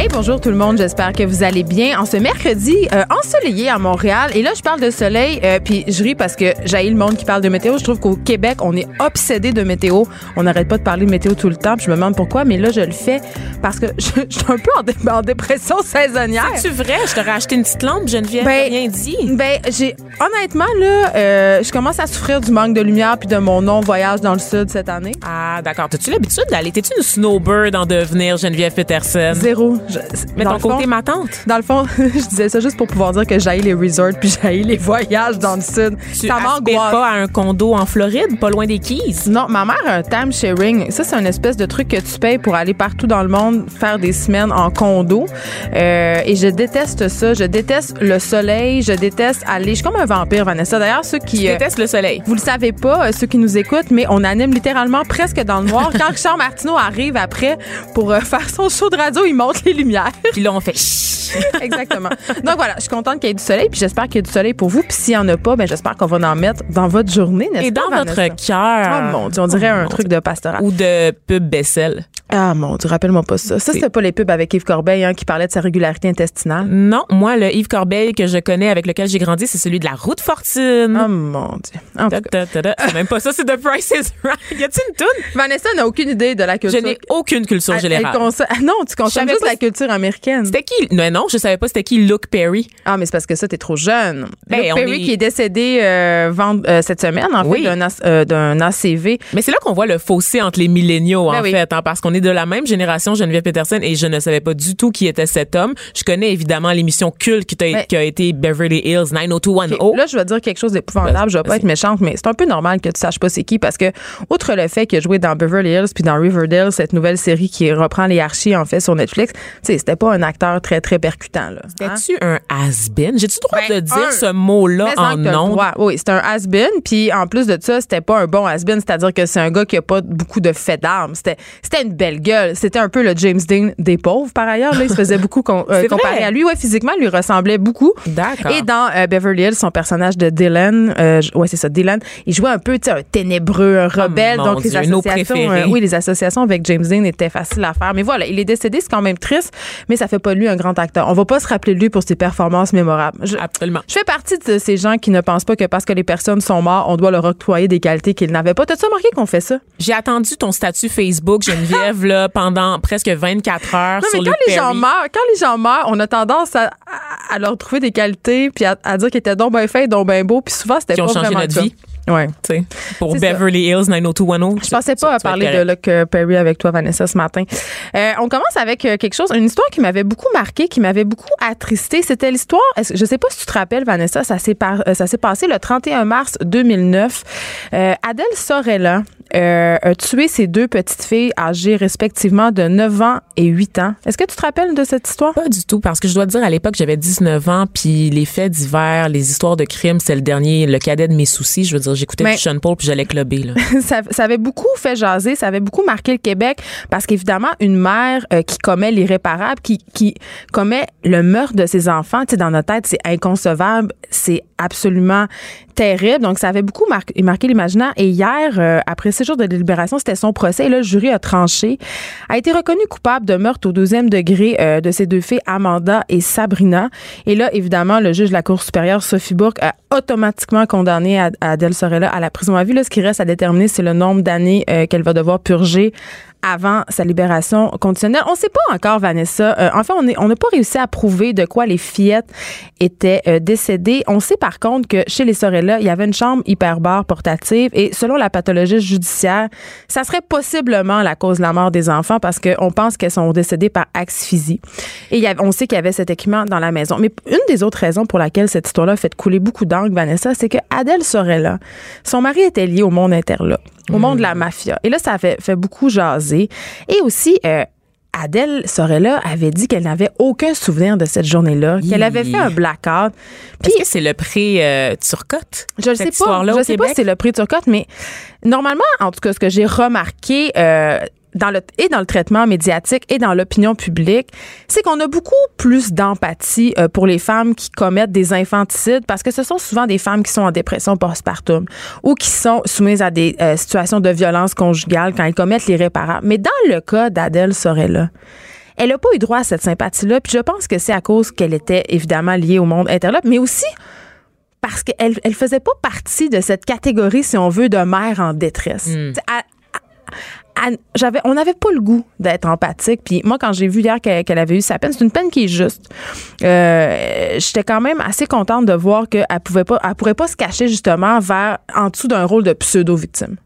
Hey, bonjour tout le monde. J'espère que vous allez bien. En ce mercredi euh, ensoleillé à Montréal, et là, je parle de soleil, euh, puis je ris parce que j'ai le monde qui parle de météo. Je trouve qu'au Québec, on est obsédé de météo. On n'arrête pas de parler de météo tout le temps, puis je me demande pourquoi, mais là, je le fais parce que je, je suis un peu en, dé- en dépression saisonnière. C'est vrai, je t'aurais acheté une petite lampe, Geneviève, Ben, rien dit. Ben, j'ai honnêtement là, euh, je commence à souffrir du manque de lumière puis de mon non voyage dans le sud cette année. Ah, d'accord. T'as-tu l'habitude d'aller? T'es-tu une snowbird en devenir Geneviève Peterson? Zéro. Je- Mais dans ton le fond- côté ma tante. Dans le fond, je disais ça juste pour pouvoir dire que j'aille les resorts puis j'aille les voyages dans le sud. Tu ça m'angoisse. pas à un condo en Floride, pas loin des Keys? Non, ma mère a un time sharing. Ça, c'est une espèce de truc que tu payes pour aller partout dans le monde faire des semaines en condo. Euh, et je déteste ça. Je déteste le soleil. Je déteste aller. Je suis comme un vampire, Vanessa. D'ailleurs, ceux qui. Je euh, déteste le soleil. vous le savez pas, euh, ceux qui nous écoutent, mais on anime littéralement presque dans le noir. Quand Richard Martineau arrive après pour euh, faire son show de radio, il monte les lumières. Puis là, on fait. Exactement. Donc voilà, je suis contente qu'il y ait du soleil, puis j'espère qu'il y a du soleil pour vous. Puis s'il y en a pas, ben j'espère qu'on va en mettre dans votre journée, n'est-ce Et pas, dans Vanessa? votre cœur. Ah mon Dieu, on dirait Oh, un truc de pastoral. Ou de pub Bessel. Ah mon Dieu, rappelle-moi pas ça. Ça, c'était pas les pubs avec Yves Corbeil hein, qui parlait de sa régularité intestinale? Non, moi, le Yves Corbeil que je connais, avec lequel j'ai grandi, c'est celui de la route Fortune. Oh mon Dieu. En. C'est même pas ça, c'est The Price is Right. Y a-t-il une toune? Vanessa n'a aucune idée de la Je culture. n'ai aucune culture Elle- elle générale. consomme- Ah non, tu consommes juste la culture américaine. C'était qui? Non, non, je savais pas c'était qui Luke Perry. Ah, mais c'est parce que ça, t'es trop jeune. Ben, Luke Perry est- qui est décédé euh, vend- euh, cette semaine, en Oui. fait, d'un as- euh, d'un ACV. Mais c'est là qu'on voit le fossé entre les milléniaux, Ben en oui. fait, hein, parce qu'on est de la même génération, Geneviève Peterson, et je ne savais pas du tout qui était cet homme. Je connais évidemment l'émission culte qui, Ben- qui a été Beverly Hills 90210. Là, je vais dire quelque chose d'épouvantable. Je vais pas être méchante, mais c'est un peu normal que tu saches pas c'est qui parce que, outre le fait qu'il a joué dans Beverly Hills puis dans Riverdale, cette nouvelle série qui reprend les archis en fait sur Netflix, sais, c'était pas un acteur très très percutant là. Hein? C'était-tu un has-been? J'ai-tu le droit Ben, de dire un- ce mot-là en nom? Oui, c'est un has-been. Puis en plus de ça, c'était pas un bon has-been, c'est-à-dire que c'est un gars qui a pas beaucoup de faits d'armes. C'était, c'était une belle gueule. C'était un peu le James Dean des pauvres, par ailleurs. Là, il se faisait beaucoup com- euh, comparé à lui. Ouais, physiquement, il lui ressemblait beaucoup. D'accord. Et dans euh, Beverly Hills, son personnage de Dylan, euh, ouais, c'est ça, Dylan, il jouait un peu, tu sais, un ténébreux, un rebelle. Oh mon donc les Dieu, associations, euh, oui, les associations avec James Dean étaient faciles à faire. Mais voilà, il est décédé, c'est quand même triste, mais ça fait pas de lui un grand acteur. On va pas se rappeler de lui pour ses performances mémorables. Je- Absolument. je fais partie de ces gens qui ne pensent pas que parce que les personnes sont mortes, on doit leur octroyer des qualités qu'ils n'avaient pas. T'as-tu remarqué qu'on fait ça? J'ai attendu ton statut Facebook, Geneviève, là, pendant presque 24 heures Non, mais sur quand les gens meurent, quand les gens meurent, on a tendance à, à- leur trouver des qualités puis à, à dire qu'ils étaient donc bien faits, donc bien beaux, puis souvent c'était pas ont changé vraiment notre cas. Ouais. Tu sais, pour ça. Beverly Hills 90210. Je pensais pas à parler de Luke euh, Perry avec toi, Vanessa, ce matin. Euh, on commence avec euh, quelque chose, une histoire qui m'avait beaucoup marqué, qui m'avait beaucoup attristé. C'était l'histoire, je sais pas si tu te rappelles, Vanessa, ça s'est par- ça s'est passé le 31 mars 2009. Euh, Adèle Sorella euh, a tué ses deux petites filles âgées respectivement de 9 ans et 8 ans. Est-ce que tu te rappelles de cette histoire? Pas du tout, parce que je dois te dire, à l'époque, j'avais 19 ans, puis les faits divers, les histoires de crimes, c'est le dernier, le cadet de mes soucis. Je veux dire, j'écoutais du Sean Paul, puis j'allais clubber, là. ça, ça avait beaucoup fait jaser, ça avait beaucoup marqué le Québec parce qu'évidemment, une mère euh, qui commet l'irréparable, qui, qui commet le meurtre de ses enfants, tu sais, dans notre tête, c'est inconcevable, c'est absolument terrible. Donc, ça avait beaucoup marqué, l'imaginaire. Et hier, euh, après six jours de délibération, c'était son procès. Et le jury a tranché, a été reconnu coupable de meurtre au deuxième degré euh, de ses deux filles, Amanda et Sabrina. Et là, évidemment, le juge de la Cour supérieure, Sophie Bourque, a automatiquement condamné Ad- Adèle Sorella à la prison à vie. Là, ce qui reste à déterminer, c'est le nombre d'années euh, qu'elle va devoir purger avant sa libération conditionnelle. On ne sait pas encore, Vanessa. Euh, en fait, on n'a pas réussi à prouver de quoi les fillettes étaient euh, décédées. On sait par contre que chez les Sorella, il y avait une chambre hyperbare portative et selon la pathologie judiciaire, ça serait possiblement la cause de la mort des enfants parce qu'on pense qu'elles sont décédées par asphyxie. Et il y avait- on sait qu'il y avait cet équipement dans la maison. Mais une des autres raisons pour laquelle cette histoire-là a fait couler beaucoup d'angles, Vanessa, c'est que Adèle Sorella, son mari était lié au monde interlope, au monde de la mafia. Et là, ça fait beaucoup jaser. Et aussi, euh, Adèle Sorella avait dit qu'elle n'avait aucun souvenir de cette journée-là, qu'elle avait fait un blackout. Est-ce que c'est le prix euh, Turcotte? Je ne sais pas. Je sais pas si c'est le prix Turcotte, mais normalement, en tout cas, ce que j'ai remarqué, euh, dans le, et dans le traitement médiatique et dans l'opinion publique, c'est qu'on a beaucoup plus d'empathie euh, pour les femmes qui commettent des infanticides parce que ce sont souvent des femmes qui sont en dépression postpartum ou qui sont soumises à des euh, situations de violence conjugale quand elles commettent l'irréparable. Mais dans le cas d'Adèle Sorella, elle n'a pas eu droit à cette sympathie-là. Puis je pense que c'est à cause qu'elle était évidemment liée au monde interlope, mais aussi parce qu'elle elle faisait pas partie de cette catégorie, si on veut, de mère en détresse. Hmm j'avais, on n'avait pas le goût d'être empathique. Puis moi, quand j'ai vu hier qu'elle, avait eu sa peine, c'est une peine qui est juste. Euh, j'étais quand même assez contente de voir qu'elle pouvait pas, elle pourrait pas se cacher justement vers en dessous d'un rôle de pseudo-victime.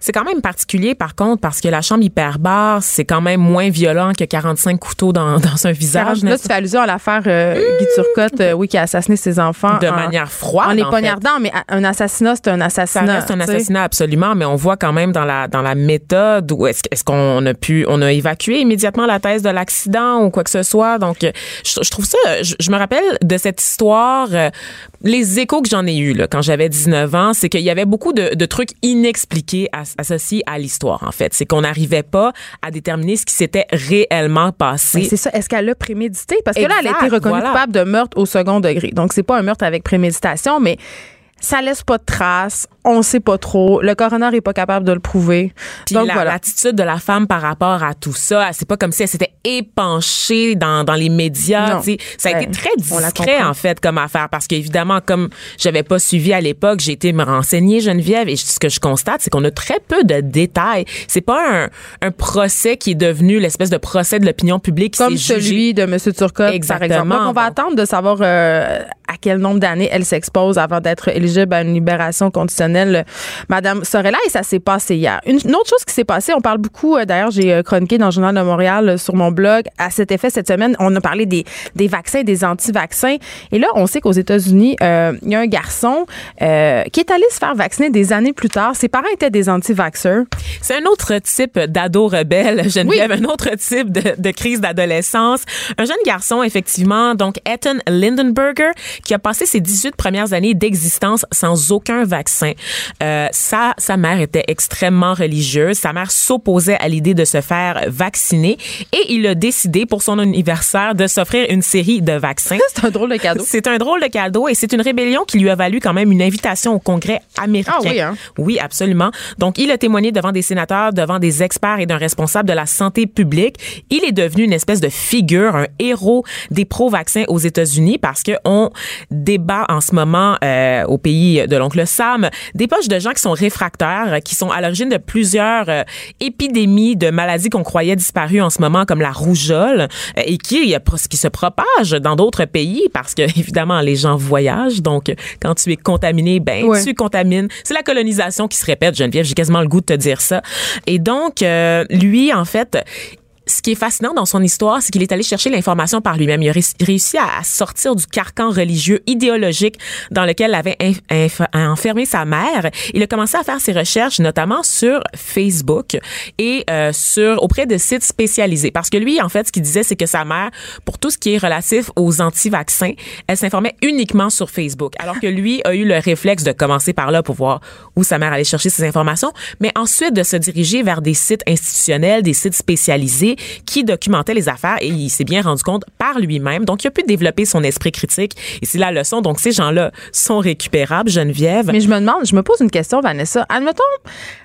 C'est quand même particulier, par contre, parce que la chambre hyperbare, c'est quand même moins violent que 45 couteaux dans, dans un visage. Là, tu fais allusion à l'affaire euh, Guy Turcotte, euh, oui, qui a assassiné ses enfants. De manière froide. En les poignardant, mais un assassinat, c'est un assassinat. C'est un assassinat, absolument, mais on voit quand même dans la, dans la méthode où est-ce, est-ce qu'on a pu, on a évacué immédiatement la thèse de l'accident ou quoi que ce soit. Donc, je, trouve ça, je, me rappelle de cette histoire, euh, les échos que j'en ai eus là, quand j'avais 19 ans, c'est qu'il y avait beaucoup de, de trucs inexpliqués à, associé à l'histoire, en fait. C'est qu'on n'arrivait pas à déterminer ce qui s'était réellement passé. C'est ça. Est-ce qu'elle a prémédité? Parce que là, elle a été reconnue coupable de meurtre au second degré. Donc, c'est pas un meurtre avec préméditation, mais ça laisse pas de traces on sait pas trop. Le coroner est pas capable de le prouver. Puis Donc, la, l'attitude de la femme par rapport à tout ça, c'est pas comme si elle s'était épanchée dans, dans les médias. Ça a été très discret, en fait, comme affaire. Parce qu'évidemment, comme j'avais pas suivi à l'époque, j'ai été me renseigner, Geneviève, et ce que je constate, c'est qu'on a très peu de détails. C'est pas un, un procès qui est devenu l'espèce de procès de l'opinion publique. Comme celui de M. Turcotte, Exactement. par exemple. Donc, on va attendre de savoir euh, à quel nombre d'années elle s'expose avant d'être éligible à une libération conditionnelle Madame Sorella, et ça s'est passé hier. Une, autre chose qui s'est passée, on parle beaucoup, euh, d'ailleurs, j'ai euh, chroniqué dans le Journal de Montréal euh, sur mon blog, à cet effet cette semaine, on a parlé des, des vaccins, des anti-vaccins. Et là, on sait qu'aux États-Unis, il y a un garçon qui est allé se faire vacciner des années plus tard. Ses parents étaient des anti-vaxxers. C'est un autre type d'ado rebelle, Geneviève, oui. un autre type de, de crise d'adolescence. Un jeune garçon, effectivement, donc Ethan Lindenberger, qui a passé ses 18 premières années d'existence sans aucun vaccin. Euh, sa, sa mère était extrêmement religieuse. Sa mère s'opposait à l'idée de se faire vacciner et il a décidé pour son anniversaire de s'offrir une série de vaccins. C'est un drôle de cadeau. C'est un drôle de cadeau et c'est une rébellion qui lui a valu quand même une invitation au Congrès américain. Ah oui, hein? Oui, absolument. Donc, il a témoigné devant des sénateurs, devant des experts et d'un responsable de la santé publique. Il est devenu une espèce de figure, un héros des pro-vaccins aux États-Unis parce que on débat en ce moment euh, au pays de l'oncle Sam des poches de gens qui sont réfractaires, qui sont à l'origine de plusieurs euh, épidémies de maladies qu'on croyait disparues en ce moment, comme la rougeole, euh, et qui, qui se propagent dans d'autres pays parce que, évidemment, les gens voyagent. Donc, quand tu es contaminé, ben, tu contamines. C'est la colonisation qui se répète, Geneviève. J'ai quasiment le goût de te dire ça. Et donc, euh, lui, en fait, ce qui est fascinant dans son histoire, c'est qu'il est allé chercher l'information par lui-même. Il a réussi à sortir du carcan religieux idéologique dans lequel avait enfermé sa mère. Il a commencé à faire ses recherches, notamment sur Facebook et euh, sur auprès de sites spécialisés. Parce que lui, en fait, ce qu'il disait, c'est que sa mère, pour tout ce qui est relatif aux anti-vaccins, elle s'informait uniquement sur Facebook. Alors que lui a eu le réflexe de commencer par là pour voir où sa mère allait chercher ses informations, mais ensuite de se diriger vers des sites institutionnels, des sites spécialisés qui documentait les affaires et il s'est bien rendu compte par lui-même. Donc, il a pu développer son esprit critique et c'est la leçon. Donc, ces gens-là sont récupérables, Geneviève? Mais je me demande, je me pose une question, Vanessa. Admettons,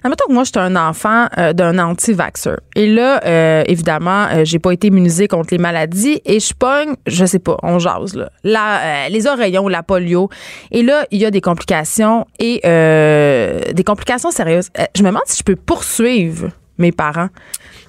admettons que moi, je suis un enfant euh, d'un anti-vaxxeur. Et là, euh, évidemment, euh, j'ai pas été immunisée contre les maladies et je pogne, je sais pas, on jase, là, la, les oreillons, la polio. Et là, il y a des complications et des complications sérieuses. je me demande si je peux poursuivre mes parents.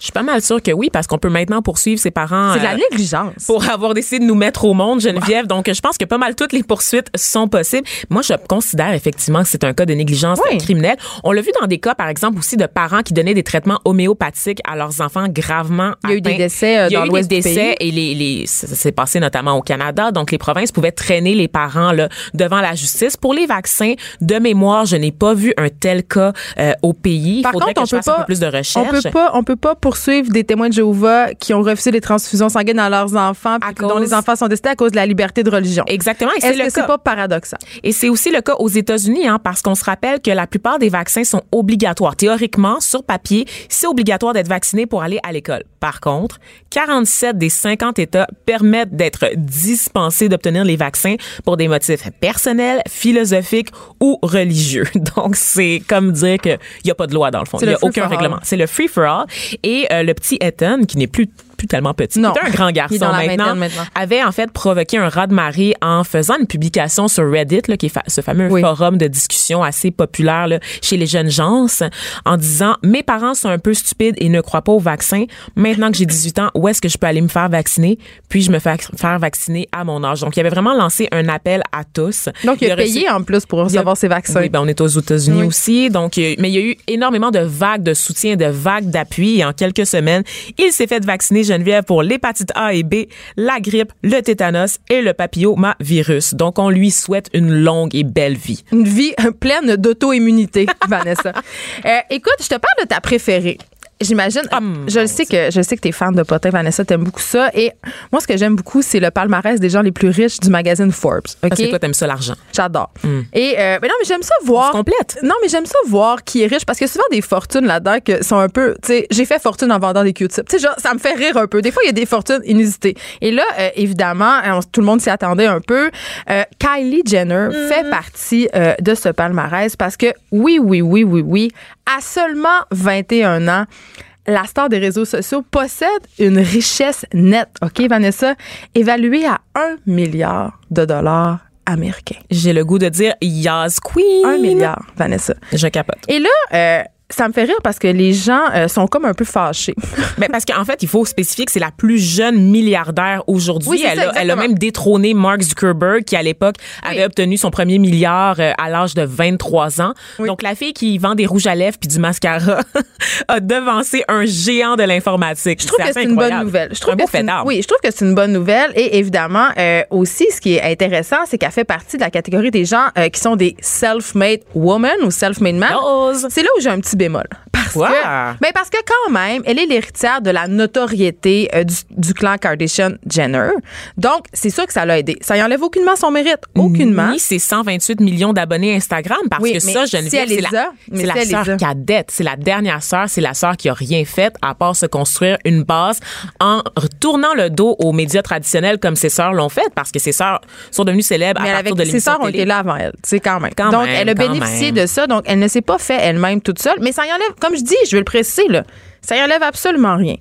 Je suis pas mal sûre que oui, parce qu'on peut maintenant poursuivre ses parents. C'est de la euh, négligence. Pour avoir décidé de nous mettre au monde, Geneviève. Donc, je pense que pas mal toutes les poursuites sont possibles. Moi, je considère effectivement que c'est un cas de négligence criminelle. On l'a vu dans des cas, par exemple, aussi de parents qui donnaient des traitements homéopathiques à leurs enfants gravement Il y a eu des décès euh, dans l'ouest du pays. Il y a eu des décès et les, les ça s'est passé notamment au Canada. Donc, les provinces pouvaient traîner les parents là, devant la justice. Pour les vaccins, de mémoire, je n'ai pas vu un tel cas euh, au pays. Par faudrait contre, que je fasse un peu plus de recherche. on peut pas, on peut pas poursuivre des témoins de Jéhovah qui ont refusé les transfusions sanguines à leurs enfants, dont les enfants sont décédés à cause de la liberté de religion. Exactement. Et c'est Est-ce que c'est pas paradoxal? Et c'est aussi le cas aux États-Unis, hein, parce qu'on se rappelle que la plupart des vaccins sont obligatoires. Théoriquement, sur papier, c'est obligatoire d'être vacciné pour aller à l'école. Par contre, 47 des 50 États permettent d'être dispensés d'obtenir les vaccins pour des motifs personnels, philosophiques ou religieux. Donc, c'est comme dire qu'il n'y a pas de loi dans le fond. Il n'y a aucun règlement. C'est le free-for-all. Et euh, le petit Ethan, qui n'est plus plus tellement petit, Non. est un grand Il garçon maintenant, maintenant. avait en fait provoqué un raz-de-marée en faisant une publication sur Reddit, là, qui est fa- ce fameux Oui. forum de discussion assez populaire là, chez les jeunes gens, en disant mes parents sont un peu stupides et ne croient pas au vaccin. Maintenant que j'ai 18 ans, où est-ce que je peux aller me faire vacciner? Puis je me fais faire vacciner à mon âge. Donc il avait vraiment lancé un appel à tous. Donc, il a reçu- payé en plus pour il y a- recevoir ses vaccins. Oui, ben on est aux États-Unis Oui. aussi. Donc, euh, mais il y a eu énormément de vagues de soutien, de vagues d'appui. Et en quelques semaines, il s'est fait vacciner Pour l'hépatite A et B, la grippe, le tétanos et le papillomavirus. Donc, on lui souhaite une longue et belle vie. Une vie pleine d'auto-immunité, Vanessa. Euh, écoute, je te parle de ta préférée. J'imagine, Ah, je le sais que je sais que t'es fan de potin, Vanessa, t'aimes beaucoup ça. Et moi, ce que j'aime beaucoup, c'est le palmarès des gens les plus riches du magazine Forbes. Ok, Parce que toi, t'aimes ça l'argent. j'adore. Et euh, mais non, mais j'aime ça voir. On se complète. Non, mais j'aime ça voir qui est riche parce a souvent des fortunes là-dedans qui sont un peu. Tu sais, j'ai fait fortune en vendant des Q-tips. Tu sais, genre, ça me fait rire un peu. Des fois, il y a des fortunes inusitées. Et là, euh, évidemment, on- tout le monde s'y attendait un peu. Euh, Kylie Jenner fait partie de ce palmarès parce que, oui, oui, oui, oui, oui, à seulement 21 ans, la star des réseaux sociaux possède une richesse nette, OK, Vanessa, évaluée à 1 milliard de dollars américains. J'ai le goût de dire Yas Queen. 1 milliard, Vanessa. Je capote. Et là, euh, ça me fait rire parce que les gens euh, sont comme un peu fâchés. Ben, parce qu'en fait, il faut spécifier que c'est la plus jeune milliardaire aujourd'hui. Oui, elle, a, elle a exactement. même détrôné Mark Zuckerberg, qui à l'époque avait obtenu son premier milliard euh, à l'âge de 23 ans. Donc, la fille qui vend des rouges à lèvres puis du mascara a devancé un géant de l'informatique. Je trouve que c'est une bonne nouvelle. Je trouve un que c'est une-. Oui, je trouve que c'est une bonne nouvelle. Et évidemment, euh, aussi, ce qui est intéressant, c'est qu'elle fait partie de la catégorie des gens euh, qui sont des self-made women ou self-made men. C'est là où j'ai un petit i morgen. Quoi? que, ben parce que quand même, elle est l'héritière de la notoriété euh, du, du clan Kardashian-Jenner. Donc, c'est sûr que ça l'a aidé. Ça y enlève aucunement son mérite. Aucunement. Ni ses 128 millions d'abonnés Instagram parce Oui, que ça, si Geneviève, elle c'est la, mais si la sœur cadette. C'est la dernière sœur. C'est la sœur qui a rien fait à part se construire une base en retournant le dos aux médias traditionnels comme ses sœurs l'ont fait parce que ses sœurs sont devenues célèbres Mais à partir de ses l'émission sœurs ont été là avant elle, tu sais, quand même. Quand Donc, même, elle a bénéficié même. de ça. Donc, elle ne s'est pas fait elle-même toute seule. Mais ça y enlève, comme je dis, je vais le préciser, là. Ça y enlève absolument rien.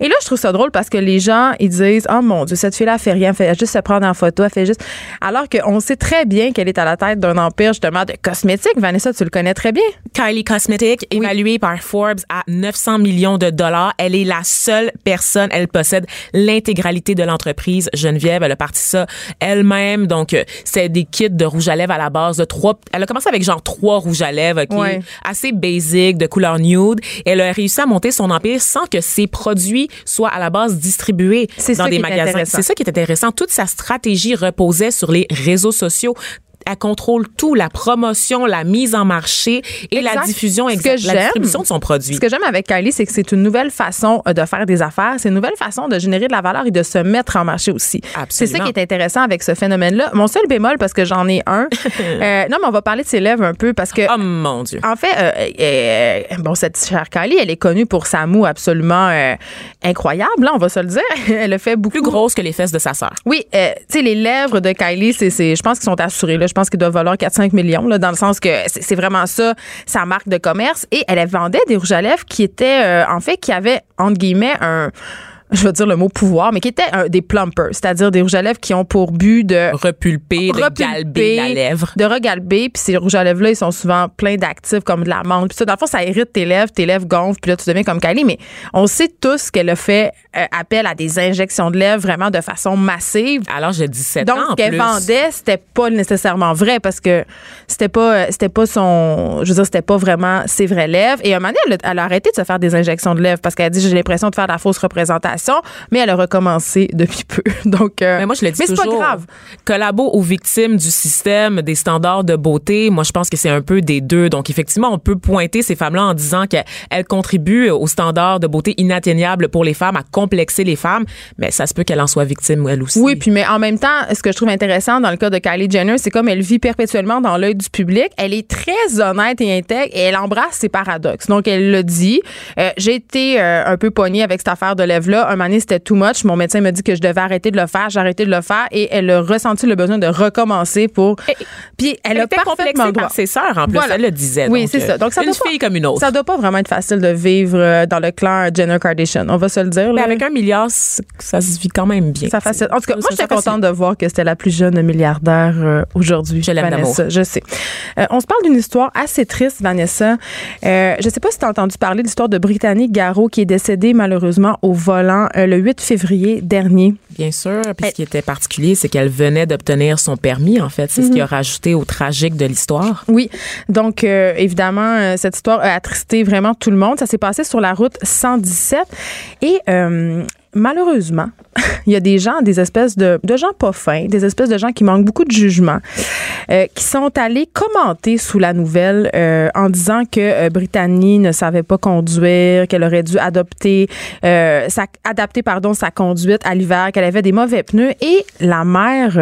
Et là, je trouve ça drôle parce que les gens, ils disent, oh mon Dieu, cette fille-là, fait rien, elle fait juste se prendre en photo, elle fait juste. Alors qu'on sait très bien qu'elle est à la tête d'un empire, justement, de cosmétiques. Vanessa, tu le connais très bien. Kylie Cosmetics, évaluée par Forbes à 900 millions de dollars. Elle est la seule personne, elle possède l'intégralité de l'entreprise. Geneviève, elle a parti ça elle-même. Donc, euh, c'est des kits de rouge à lèvres à la base de trois. Elle a commencé avec genre trois rouges à lèvres, OK? Ouais. Assez basic, de couleur nude. Elle a réussi à monter son empire sans que ses produits soient à la base distribués dans des magasins. C'est ça qui est intéressant. Toute sa stratégie reposait sur les réseaux sociaux. Elle contrôle tout, la promotion, la mise en marché et la Exact. diffusion exacte, la distribution de son produit. Ce que j'aime avec Kylie, c'est que c'est une nouvelle façon euh, de faire des affaires. C'est une nouvelle façon de générer de la valeur et de se mettre en marché aussi. C'est ça qui est intéressant avec ce phénomène-là. Mon seul bémol, parce que j'en ai un, euh, non, mais on va parler de ses lèvres un peu parce que. Oh mon Dieu. En fait, euh, euh, bon, cette chère Kylie, elle est connue pour sa moue absolument incroyable, là, on va se le dire. elle a fait beaucoup. Plus grosse que les fesses de sa sœur. Oui, tu sais, les lèvres de Kylie, c'est, je pense qu'ils sont assurés. Là. Je pense qu'ils doivent valoir 4-5 millions, là, dans le sens que c'est, c'est vraiment ça, sa marque de commerce. Et elle vendait des rouges à lèvres qui étaient, euh, en fait, qui avaient, entre guillemets, un je vais dire le mot pouvoir, mais qui étaient euh, des plumpers, c'est-à-dire des rouges à lèvres qui ont pour but de Repulpé, de repulper, galber la lèvre. De regalber. Puis ces rouges à lèvres-là, ils sont souvent pleins d'actifs comme de la menthe. Puis ça, dans le fond, ça irrite tes lèvres, tes lèvres gonflent, puis là, tu deviens comme Kylie. Mais on sait tous qu'elle a fait euh, appel à des injections de lèvres vraiment de façon massive. Alors, j'ai 17 Donc, ans en ce qu'elle vendait, c'était pas nécessairement vrai parce que c'était pas, euh, c'était pas son, je veux dire, c'était pas vraiment ses vraies lèvres. Et à un moment donné, elle a, elle a arrêté de se faire des injections de lèvres parce qu'elle a dit, j'ai l'impression de faire de la fausse représentation. Situation, mais elle a recommencé depuis peu. Donc, euh, mais moi, je le dis mais c'est pas grave. Collabo aux victimes du système, des standards de beauté. Moi, je pense que c'est un peu des deux. Donc, effectivement, on peut pointer ces femmes-là en disant qu'elles contribuent aux standards de beauté inatteignables pour les femmes, à complexer les femmes, mais ça se peut qu'elle en soit victime, elle aussi. Oui, puis mais en même temps, ce que je trouve intéressant dans le cas de Kylie Jenner, c'est comme elle vit perpétuellement dans l'œil du public. Elle est très honnête et intègre et elle embrasse ses paradoxes. Donc, elle le dit. Euh, j'ai été euh, un peu pognée avec cette affaire de lèvres-là. Un moment c'était too much. Mon médecin m'a dit que je devais arrêter de le faire. J'ai arrêté de le faire et elle a ressenti le besoin de recommencer pour. Puis elle, Elle a était parfaitement droit. par ses sœurs, en plus. Voilà. Elle le disait. Oui, c'est euh, ça. Donc, ça une doit pas- fille comme une autre. Ça doit pas vraiment être facile de vivre euh, dans le clan Jenner Kardashian. On va se le dire. Mais là. avec un milliard, ça se vit quand même bien. Ça facilite. En tout cas, moi, j'étais contente de voir que c'était la plus jeune milliardaire euh, aujourd'hui. Je l'aime Vanessa. Je sais. Euh, on se parle d'une histoire assez triste, Vanessa. Euh, je sais pas si tu as entendu parler de l'histoire de Brittany Garot qui est décédée malheureusement au volant euh, le 8 février dernier. Bien sûr. Puis ce qui était particulier, c'est qu'elle venait d'obtenir son permis, en fait. C'est ce qui a rajouté au tragique de l'histoire. Oui. Donc, euh, évidemment, euh, cette histoire a attristé vraiment tout le monde. Ça s'est passé sur la route 117. Et malheureusement, il y a des gens, des espèces de, de gens pas fins, des espèces de gens qui manquent beaucoup de jugement, euh, qui sont allés commenter sous la nouvelle euh, en disant que euh, Brittany ne savait pas conduire, qu'elle aurait dû adopter, euh, sa, adapter pardon, sa conduite à l'hiver, qu'elle avait des mauvais pneus. Et la mère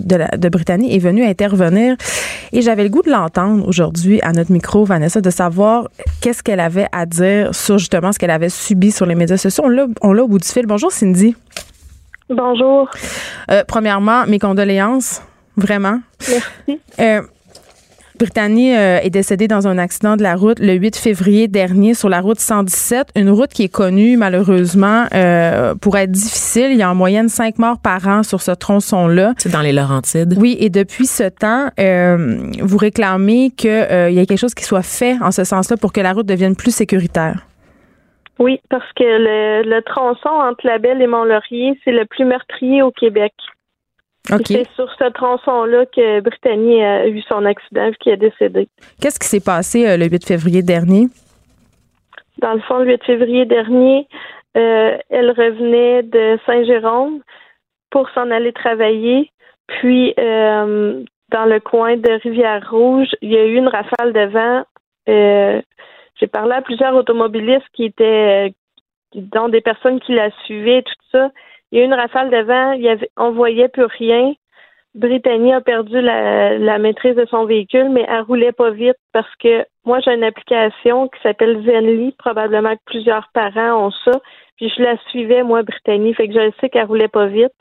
de, de Brittany est venue intervenir. Et j'avais le goût de l'entendre aujourd'hui à notre micro, Vanessa, de savoir qu'est-ce qu'elle avait à dire sur justement ce qu'elle avait subi sur les médias sociaux. On l'a au bout du fil. Bonjour, Cindy. Bonjour. Euh, premièrement, mes condoléances, vraiment. Merci. Euh, Brittany euh, est décédée dans un accident de la route le 8 février dernier sur la route 117, une route qui est connue malheureusement euh, pour être difficile. Il y a en moyenne cinq morts par an sur ce tronçon-là. C'est dans les Laurentides. Oui, et depuis ce temps, euh, vous réclamez qu'il y ait quelque chose qui soit fait en ce sens-là pour que la route devienne plus sécuritaire. Oui, parce que le, le tronçon entre La Belle et Mont-Laurier, c'est le plus meurtrier au Québec. Et OK. C'est sur ce tronçon-là que Brittany a eu son accident vu qu'elle est décédée. Qu'est-ce qui s'est passé euh, le 8 février dernier? Dans le fond, le 8 février dernier, euh, elle revenait de Saint-Jérôme pour s'en aller travailler. Puis, euh, dans le coin de Rivière-Rouge, il y a eu une rafale de vent. J'ai parlé à plusieurs automobilistes qui étaient, euh, dont des personnes qui la suivaient, tout ça. Il y a eu une rafale de vent, il y avait, on voyait plus rien. Brittany a perdu la, la maîtrise de son véhicule, mais elle roulait pas vite parce que moi j'ai une application qui s'appelle Zenly, probablement que plusieurs parents ont ça. Puis je la suivais, moi, Brittany, fait que je sais qu'elle roulait pas vite.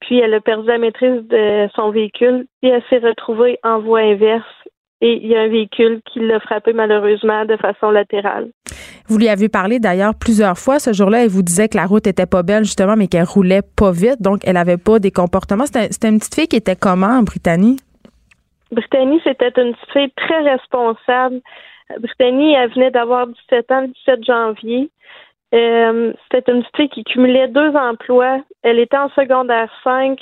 Puis elle a perdu la maîtrise de son véhicule, puis elle s'est retrouvée en voie inverse. Et il y a un véhicule qui l'a frappé malheureusement de façon latérale. Vous lui avez parlé d'ailleurs plusieurs fois ce jour-là. Elle vous disait que la route était pas belle, justement, mais qu'elle roulait pas vite. Donc, elle avait pas des comportements. C'était une petite fille qui était comment en Brittany? Brittany, c'était une petite fille très responsable. Brittany, elle venait d'avoir 17 ans le 17 janvier. Euh, c'était une petite fille qui cumulait deux emplois. Elle était en secondaire 5.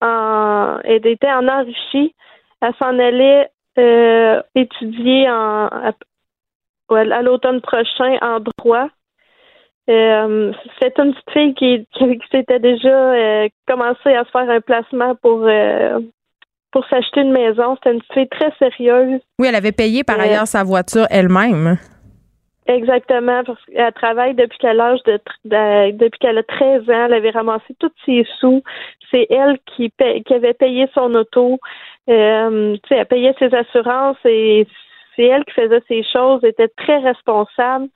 En, elle était en enrichi. Elle s'en allait euh, étudier en, à, à l'automne prochain en droit. Euh, c'est une petite fille qui, qui, qui s'était déjà euh, commencé à se faire un placement pour euh, pour s'acheter une maison. C'était une petite fille très sérieuse. Oui, elle avait payé par ailleurs sa voiture elle-même. Exactement, parce qu'elle travaille depuis qu'elle a l'âge de, de- depuis qu'elle a 13 ans. Elle avait ramassé tous ses sous. C'est elle qui, qui avait payé son auto. Euh, tu sais, elle payait ses assurances et c'est elle qui faisait ses choses. Elle était très responsable.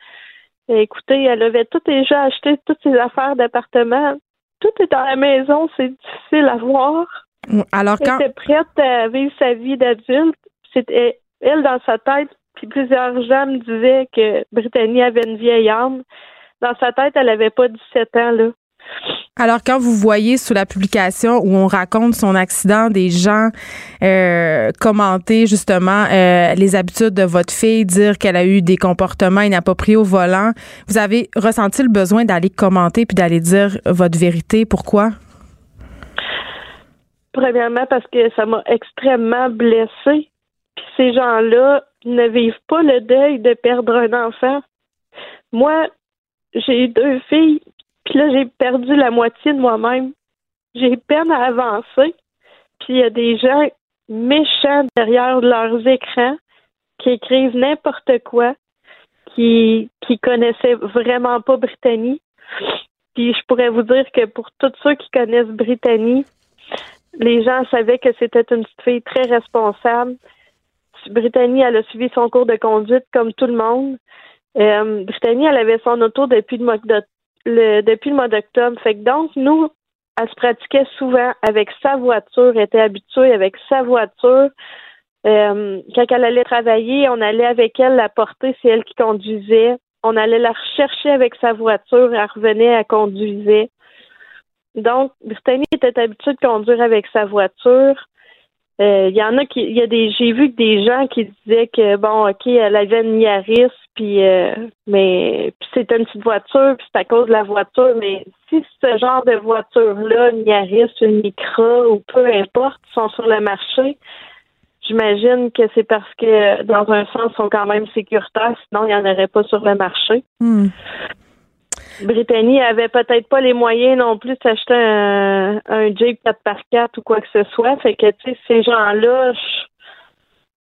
Écoutez, elle avait tout déjà acheté, toutes ses affaires d'appartement. Tout est dans la maison, c'est difficile à voir. Alors, Elle quand. était prête à vivre sa vie d'adulte. C'était elle dans sa tête. Puis plusieurs gens me disaient que Brittany avait une vieille âme. Dans sa tête, elle avait pas 17 ans, là. Alors, quand vous voyez sous la publication où on raconte son accident, des gens euh, commenter justement euh, les habitudes de votre fille, dire qu'elle a eu des comportements inappropriés au volant, vous avez ressenti le besoin d'aller commenter puis d'aller dire votre vérité. Pourquoi? Premièrement, parce que ça m'a extrêmement blessée. Puis ces gens-là ne vivent pas le deuil de perdre un enfant. Moi, j'ai eu deux filles, Puis là, j'ai perdu la moitié de moi-même. J'ai peine à avancer. Puis il y a des gens méchants derrière leurs écrans qui écrivent n'importe quoi, qui qui connaissaient vraiment pas Brittany. Puis je pourrais vous dire que pour tous ceux qui connaissent Brittany, les gens savaient que c'était une fille très responsable. Brittany, elle a suivi son cours de conduite comme tout le monde. Euh, Brittany, elle avait son auto depuis le mois d'octobre. Fait donc, nous, elle se pratiquait souvent avec sa voiture, elle était habituée avec sa voiture. Euh, quand elle allait travailler, on allait avec elle la porter, c'est elle qui conduisait. On allait la rechercher avec sa voiture, elle revenait, elle conduisait. Donc, Brittany était habituée de conduire avec sa voiture. Euh, Il y en a qui, il y a des, j'ai vu des gens qui disaient que bon, ok, elle avait une Yaris, puis euh, mais c'était une petite voiture, puis c'est à cause de la voiture. Mais si ce genre de voiture-là, une Yaris, une Micra ou peu importe, sont sur le marché, j'imagine que c'est parce que dans un sens, ils sont quand même sécuritaires, sinon il n'y en aurait pas sur le marché. Hmm. Brittany avait peut-être pas les moyens non plus de s'acheter un, un Jeep 4x4 ou quoi que ce soit. Fait que, tu sais, ces gens-là, je,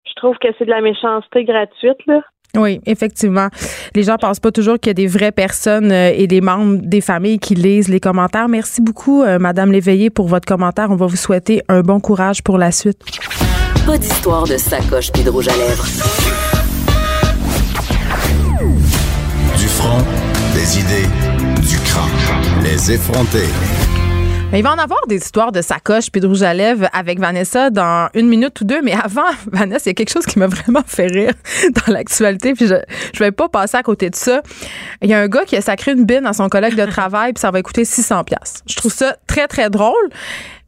je trouve que c'est de la méchanceté gratuite, là. Oui, effectivement. Les gens pensent pas toujours qu'il y a des vraies personnes euh, et des membres des familles qui lisent les commentaires. Merci beaucoup, euh, Madame Léveillé, pour votre commentaire. On va vous souhaiter un bon courage pour la suite. Pas d'histoire de sacoche puis de rouge à lèvres. Idées, du crâne. Les effronter. Mais il va en avoir des histoires de sacoche puis de rouge à lèvres avec Vanessa dans une minute ou deux. Mais avant, Vanessa, il y a quelque chose qui m'a vraiment fait rire dans l'actualité. Puis je, je vais pas passer à côté de ça. Il y a un gars qui a sacré une bine à son collègue de travail puis ça va coûter 600 pièces. Je trouve ça très, très drôle.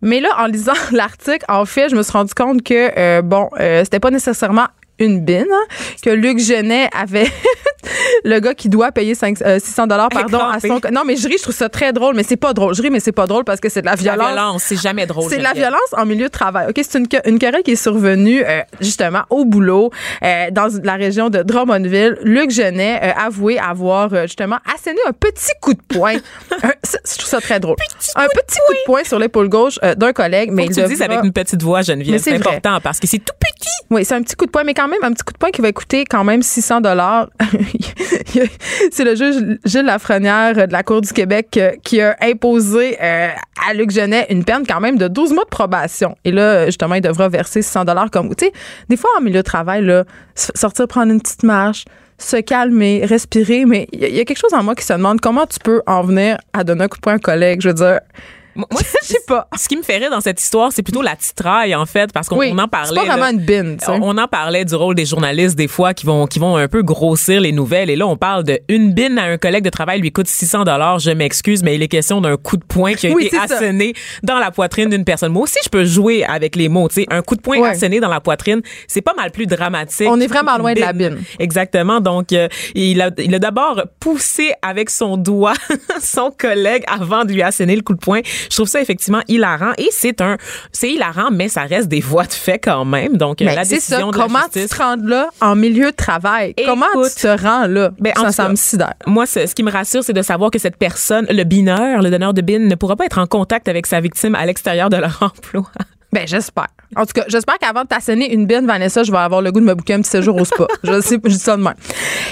Mais là, en lisant l'article, en fait, je me suis rendu compte que, euh, bon, euh, c'était pas nécessairement une bine, hein, que Luc Genet avait le gars qui doit payer 5, euh, 600 dollars pardon à son non mais je ris je trouve ça très drôle mais c'est pas drôle je ris mais c'est pas drôle parce que c'est de la La violence violence, c'est jamais drôle. c'est de la violence en milieu de travail. OK, c'est une, une querelle qui est survenue euh, justement au boulot euh, dans la région de Drummondville. Luc Genet euh, avoué avoir justement asséné un petit coup de poing. Un- je trouve ça très drôle. un petit coup de poing sur l'épaule gauche d'un collègue, mais que il tu le dises avec une petite voix, Geneviève. C'est important parce que c'est tout petit. oui, c'est un petit coup de poing, mais quand même un petit coup de poing qui va coûter quand même 600 dollars. c'est le juge Gilles Lafrenière de la Cour du Québec euh, qui a imposé euh, à Luc Genet une peine quand même de 12 mois de probation. Et là, justement, il devra verser 600 dollars comme... Tu sais, des fois, en milieu de travail, là, sortir prendre une petite marche, se calmer, respirer, mais il y, y a quelque chose en moi qui se demande comment tu peux en venir à donner un coup de poing à un collègue. Je veux dire, Moi, je sais pas. Ce qui me rire dans cette histoire, c'est plutôt la titraille, en fait, parce qu'on Oui, en c'est parlait. pas vraiment là. une bine. On en parlait du rôle des journalistes des fois qui vont qui vont un peu grossir les nouvelles et là on parle de une bine à un collègue de travail lui coûte 600 dollars, je m'excuse mais il est question d'un coup de poing qui a Oui, été c'est ça. asséné dans la poitrine d'une personne. Moi aussi je peux jouer avec les mots, tu sais, un coup de poing Ouais. asséné dans la poitrine, c'est pas mal plus dramatique. On est vraiment loin de la bine. Exactement. Donc euh, il a il a d'abord poussé avec son doigt son collègue avant de lui asséner le coup de poing. Je trouve ça effectivement hilarant et c'est un c'est hilarant mais ça reste des voies de fait quand même. Donc euh, Mais la c'est ça. décision de la Comment justice- tu te rends là en milieu de travail? Comment tu te rends là? ben, en ça, me sidère. Moi, ce, ce qui me rassure, c'est de savoir que cette personne, le bineur, le donneur de bin, ne pourra pas être en contact avec sa victime à l'extérieur de leur emploi. Ben, j'espère. En tout cas, j'espère qu'avant de t'asséner une bine, Vanessa, je vais avoir le goût de me bouquer un petit séjour au spa. je sais, je dis ça de même.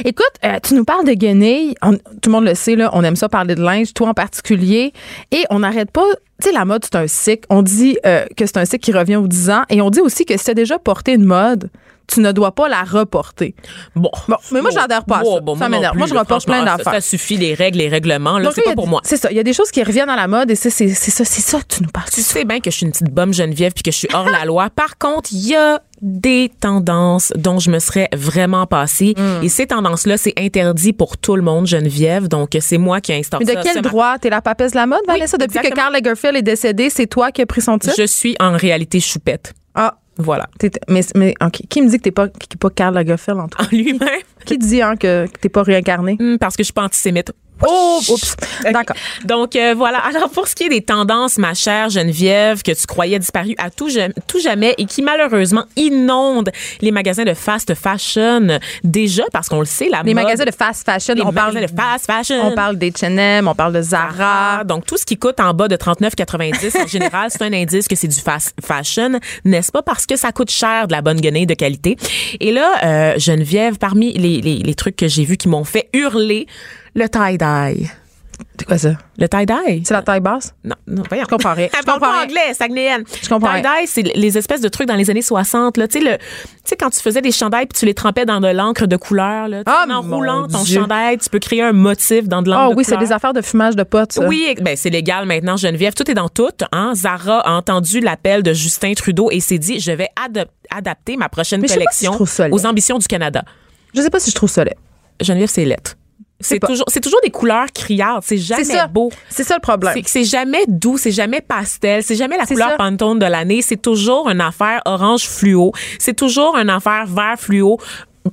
Écoute, euh, tu nous parles de guenilles. On- tout le monde le sait, là. On aime ça parler de linge, toi en particulier. Et on n'arrête pas. Tu sais, la mode, c'est un cycle. On dit euh, que c'est un cycle qui revient aux 10 ans. Et on dit aussi que si tu as déjà porté une mode, tu ne dois pas la reporter. Bon. Bon, mais moi, j'adhère pas à ça. Bon, Ça m'énerve. Moi, je reporte plein d'affaires. Ça, ça suffit, les règles, les règlements. Là, c'est pas pour moi. C'est ça. Il y a des choses qui reviennent à la mode et c'est ça, c'est ça tu nous parles. Tu sais bien que je suis une petite bombe Geneviève puis que je suis hors la loi. Par contre, il y a des tendances dont je me serais vraiment passée. Hmm. Et ces tendances-là, c'est interdit pour tout le monde, Geneviève. Donc, c'est moi qui ai instauré Mais de ça. quel matin. droit? T'es la papesse de la mode, Vanessa? Depuis que. Karl Lagerfeld est décédé, c'est toi qui as pris son titre? Je suis en réalité choupette. Ah, Voilà. mais, mais. Qui me dit que t'es pas, qui- pas Karl Lagerfeld en toi? En lui-même. qui dit hein, que, que t'es pas réincarné? Hmm, parce que je suis pas antisémite. Oh, oups. D'accord. Donc euh, voilà. Alors pour ce qui est des tendances, ma chère Geneviève, que tu croyais disparu à tout, tout jamais et qui malheureusement inondent les magasins de fast fashion déjà parce qu'on le sait la Les mode- magasins de fast fashion, les on parle de fast fashion. On parle des H&M, on parle de Zara. Donc tout ce qui coûte en bas de 39,90 en général, c'est un indice que c'est du fast fashion, n'est-ce pas? Parce que ça coûte cher de la bonne guenille de qualité. Et là, euh, Geneviève, parmi les, les, les trucs que j'ai vus qui m'ont fait hurler, le tie-dye. C'est quoi ça? Le tie-dye? C'est la taille basse? Non, non, voyons. Je comprends rien. Je comprends pas anglais, Saguenayenne. Je comprends. Tie-dye, c'est les espèces de trucs dans les années 60. Là. Tu, sais, le, tu sais, quand tu faisais des chandails puis tu les trempais dans de l'encre de couleur. Là, Ah, en roulant ton chandail, tu peux créer un motif dans de l'encre Ah de oui, c'est couleur. des affaires de fumage de potes, ça. Oui, ben c'est légal maintenant, Geneviève. Tout est dans tout. Hein? Zara a entendu l'appel de Justin Trudeau et s'est dit, je vais adop- adapter ma prochaine Mais si collection aux ambitions du Canada. Je sais pas si je trouve ça laid. Geneviève, c'est lettre. C'est toujours, c'est toujours des couleurs criardes. C'est jamais ça. beau. C'est ça le problème. C'est que c'est jamais doux, c'est jamais pastel, c'est jamais la couleur ça. Pantone de l'année, c'est toujours une affaire orange fluo, c'est toujours une affaire vert fluo.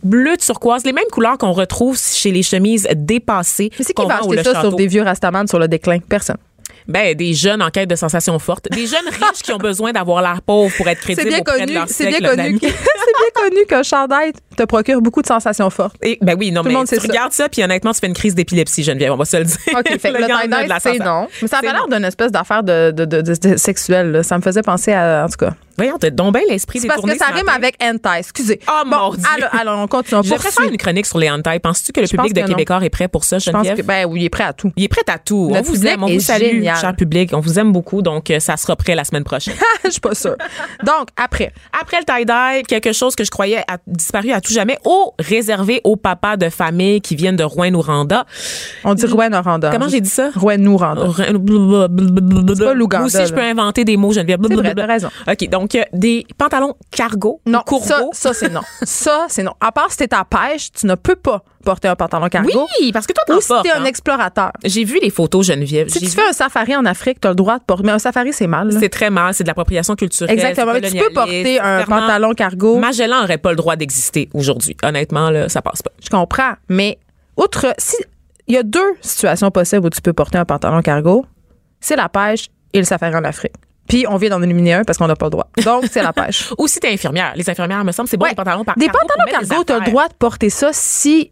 Bleu turquoise, les mêmes couleurs qu'on retrouve chez les chemises dépassées. Mais c'est qui va acheter ça Château. sur des vieux Rastaman sur le déclin? Personne. Ben, des jeunes en quête de sensations fortes. Des jeunes riches qui ont besoin d'avoir l'air pauvre pour être crédibles bien auprès connu, de leur c'est bien connu, c'est bien connu qu'un chandail te procure beaucoup de sensations fortes. Et, ben oui, non, Tout le mais monde tu sait ça. regardes ça, puis honnêtement, tu fais une crise d'épilepsie, Geneviève, on va se le dire. OK, fait le la c'est non. Mais ça avait l'air d'une espèce d'affaire de, de, de, de- de- sexuelle. là. Ça me faisait penser à... En tout cas. Voyons, t'as donc bien l'esprit C'est parce que ça rime avec hentai. Excusez. Oh, bon, mon Dieu. Alors, alors, on continue. On Je devrais faire une chronique sur les hentai. Penses-tu que le Je public de. Québécois est prêt pour ça, Je pense Geneviève? que, ben oui, il est prêt à tout. Il est prêt à tout. Notre on vous aime, on vous salue, génial. cher public. On vous aime beaucoup, donc euh, ça sera prêt la semaine prochaine. Je suis pas sûre. Donc, après. Après le tie-dye, quelque chose que je croyais a disparu à tout jamais, au réservé aux papas de famille qui viennent de Rouen-Noranda. On dit Rouen Noranda. Comment j'ai dit ça? Rouen Nouranda. C'est pas l'Ouganda, Moi aussi, je peux inventer des mots, Geneviève. C'est raison. OK, donc euh, des pantalons cargo, Non, courgos. ça, ça c'est non. Ça, c'est non. À part si t'es à pêche, tu ne peux pas porter un pantalon cargo. Oui, parce que toi, t'en Ou si un hein. explorateur. J'ai vu les photos, Geneviève. Si tu vu- fais un safari en Afrique, t'as le droit de porter. Mais un safari, c'est mal. C'est très mal, c'est de l'appropriation culturelle. Exactement. Mais tu peux porter un pantalon cargo. Magellan aurait pas le droit d'exister aujourd'hui. Honnêtement, là, ça passe pas. Je comprends. Mais, outre. Si. Il y a deux situations possibles où tu peux porter un pantalon cargo c'est la pêche et le safari en Afrique. Puis, on vient d'en éliminer un parce qu'on n'a pas le droit. Donc, c'est la pêche. Ou si t'es infirmière. Les infirmières, me semble, c'est bon, Ouais. les pantalons par Des cargo pantalons cargo, t'as le droit de porter ça si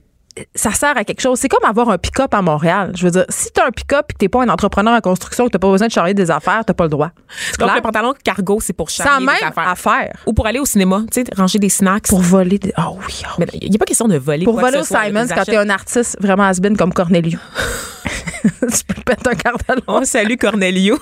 ça sert à quelque chose. C'est comme avoir un pick-up à Montréal. Je veux dire, si t'as un pick-up et que t'es pas un entrepreneur en construction, que t'as pas besoin de charger des affaires, t'as pas le droit. C'est Donc, clair? le pantalon cargo, c'est pour a des affaires. Ou pour aller au cinéma, tu sais, ranger des snacks. Pour voler des. Ah oui, ah oui. Mais il n'y a pas question de voler. Pour voler au Simons quand t'es un artiste vraiment has-been comme Cornelio. tu peux péter un. Oh, salut Cornelio.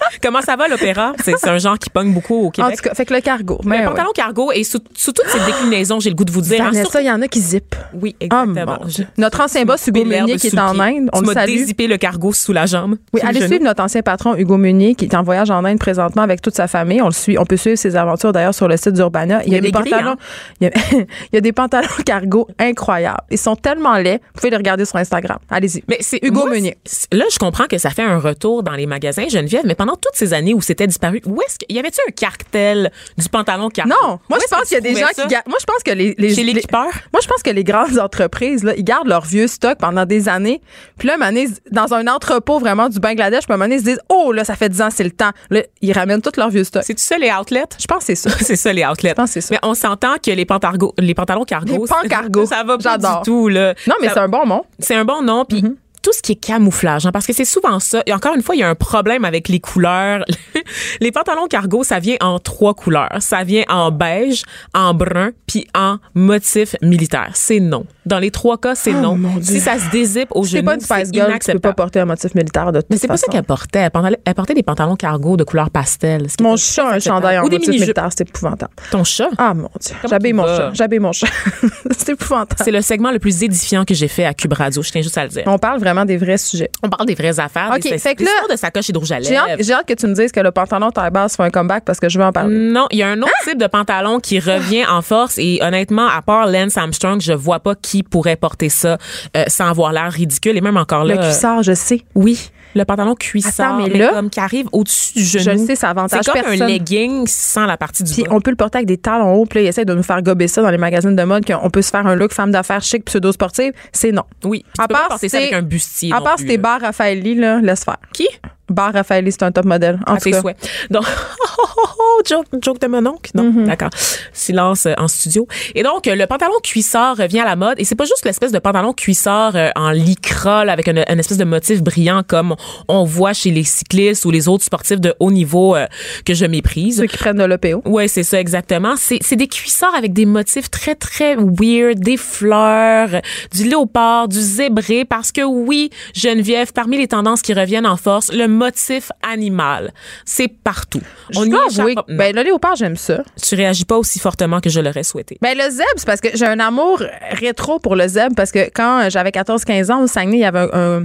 Comment ça va l'opéra? C'est un genre qui pogne beaucoup au En Québec. tout cas, fait que le cargo. le Mais pantalon cargo et sous, sous toutes ces déclinaisons, j'ai le goût de vous dire. hein, Vanessa, il y en a qui zippent. Oui, Oh exactement. Notre ancien boss Hugo Meunier qui est le en. Inde, on le salue. dézippé le cargo sous la jambe. Oui, le allez suivre notre ancien patron Hugo Meunier qui est en voyage en Inde présentement avec toute sa famille. On le suit, on peut suivre ses aventures d'ailleurs sur le site d'Urbana. Il y a, Il hein? il, y a, il y a des pantalons cargo incroyables. Ils sont tellement laids. Vous pouvez les regarder sur Instagram. Allez-y. Mais c'est Hugo Meunier. Là, je comprends que ça fait un retour dans les magasins Geneviève, mais pendant toutes ces années où c'était disparu, où est-ce qu'il y avait-tu un cartel du pantalon cargo Non, moi je pense qu'il y a des gens ça? qui gardent. Moi je pense que les, les Chez les- l'équipeur? Moi je pense que les grandes entreprises là, ils gardent leur vieux stock pendant des années. Puis là, donné, dans un entrepôt vraiment du Bangladesh, puis donné, ils se disent "Oh là, ça fait 10 ans, c'est le temps." Là, ils ramènent tout leur vieux stock. C'est-tu ça les outlets? Je pense que c'est ça. C'est ça les outlets. Je pense c'est ça. Mais on s'entend que les, pantargo- les pantalons cargo, Les pancargo. ça va pas du tout là. Non, mais c'est un bon mot. c'est un bon nom puis tout ce qui est camouflage, hein, parce que c'est souvent ça. Et encore une fois, il y a un problème avec les couleurs. les pantalons cargo, ça vient en trois couleurs. Ça vient en beige, en brun, puis en motif militaire. C'est non. Dans les trois cas, c'est non. Oh, mon Dieu. Si ça se dézippe au C'est genou, c'est Girl, tu peux pas inacceptable. porter un motif militaire de toute Mais c'est pas ça façon. qu'elle portait. Elle portait, elle portait des pantalons cargo de couleur pastel. Mon chat a un chandail en motif militaire, c'est épouvantable. Ton chat? Ah mon dieu, j'habille mon chat, j'habille mon chat. c'est épouvantable. C'est le segment le plus édifiant que j'ai fait à Cube Radio. Je tiens juste à le dire. On parle vraiment des vrais sujets. On parle des vraies affaires, OK, des, fait que là, de sacoche et de rouge à lèvres. j'ai hâte que tu me dises que le pantalon taille basse fait un comeback parce que je veux en parler. Non, il y a un autre type de pantalon qui revient en force et honnêtement, à part Lance Armstrong, je vois pas qui pourrait porter ça euh, sans avoir l'air ridicule et même encore là. Le cuissard, je sais. oui. Le pantalon cuissard, Attends, mais mais, là, comme qui arrive au-dessus du Je genou. le sais, ça avantage C'est comme personne. un legging sans la partie du Puis bas. on peut le porter avec des talons hauts. Puis là, ils essaient de nous faire gober ça dans les magazines de mode qu'on peut se faire un look femme d'affaires chic pseudo-sportive. C'est non. Oui. Puis À tu peux pas part porter ça si avec un bustier. À part si t'es bar Raffaelli, là, laisse faire. Qui? Bar Raffaelli, c'est un top modèle. En À tout tes cas. souhaits. Donc, oh, oh, oh, joke, joke de mon oncle. Non, Mm-hmm. d'accord. Silence euh, en studio. Et donc, euh, le pantalon cuissard revient à la mode. Et c'est pas juste l'espèce de pantalon cuissard euh, en lycra, là, avec une, une espèce de motif brillant comme on voit chez les cyclistes ou les autres sportifs de haut niveau euh, que je méprise. Ceux qui prennent de l'OPO. Ouais, c'est ça exactement. C'est c'est des cuissards avec des motifs très très weird, des fleurs, du léopard, du zébré parce que oui, Geneviève, parmi les tendances qui reviennent en force, le motif animal, c'est partout. Je n'y dois avouer, que- ben, le léopard, j'aime ça. tu réagis pas aussi fortement que je l'aurais souhaité. Ben, le zèbre, c'est parce que j'ai un amour rétro pour le zèbre parce que quand j'avais 14-15 ans au Saguenay, il y avait un, un-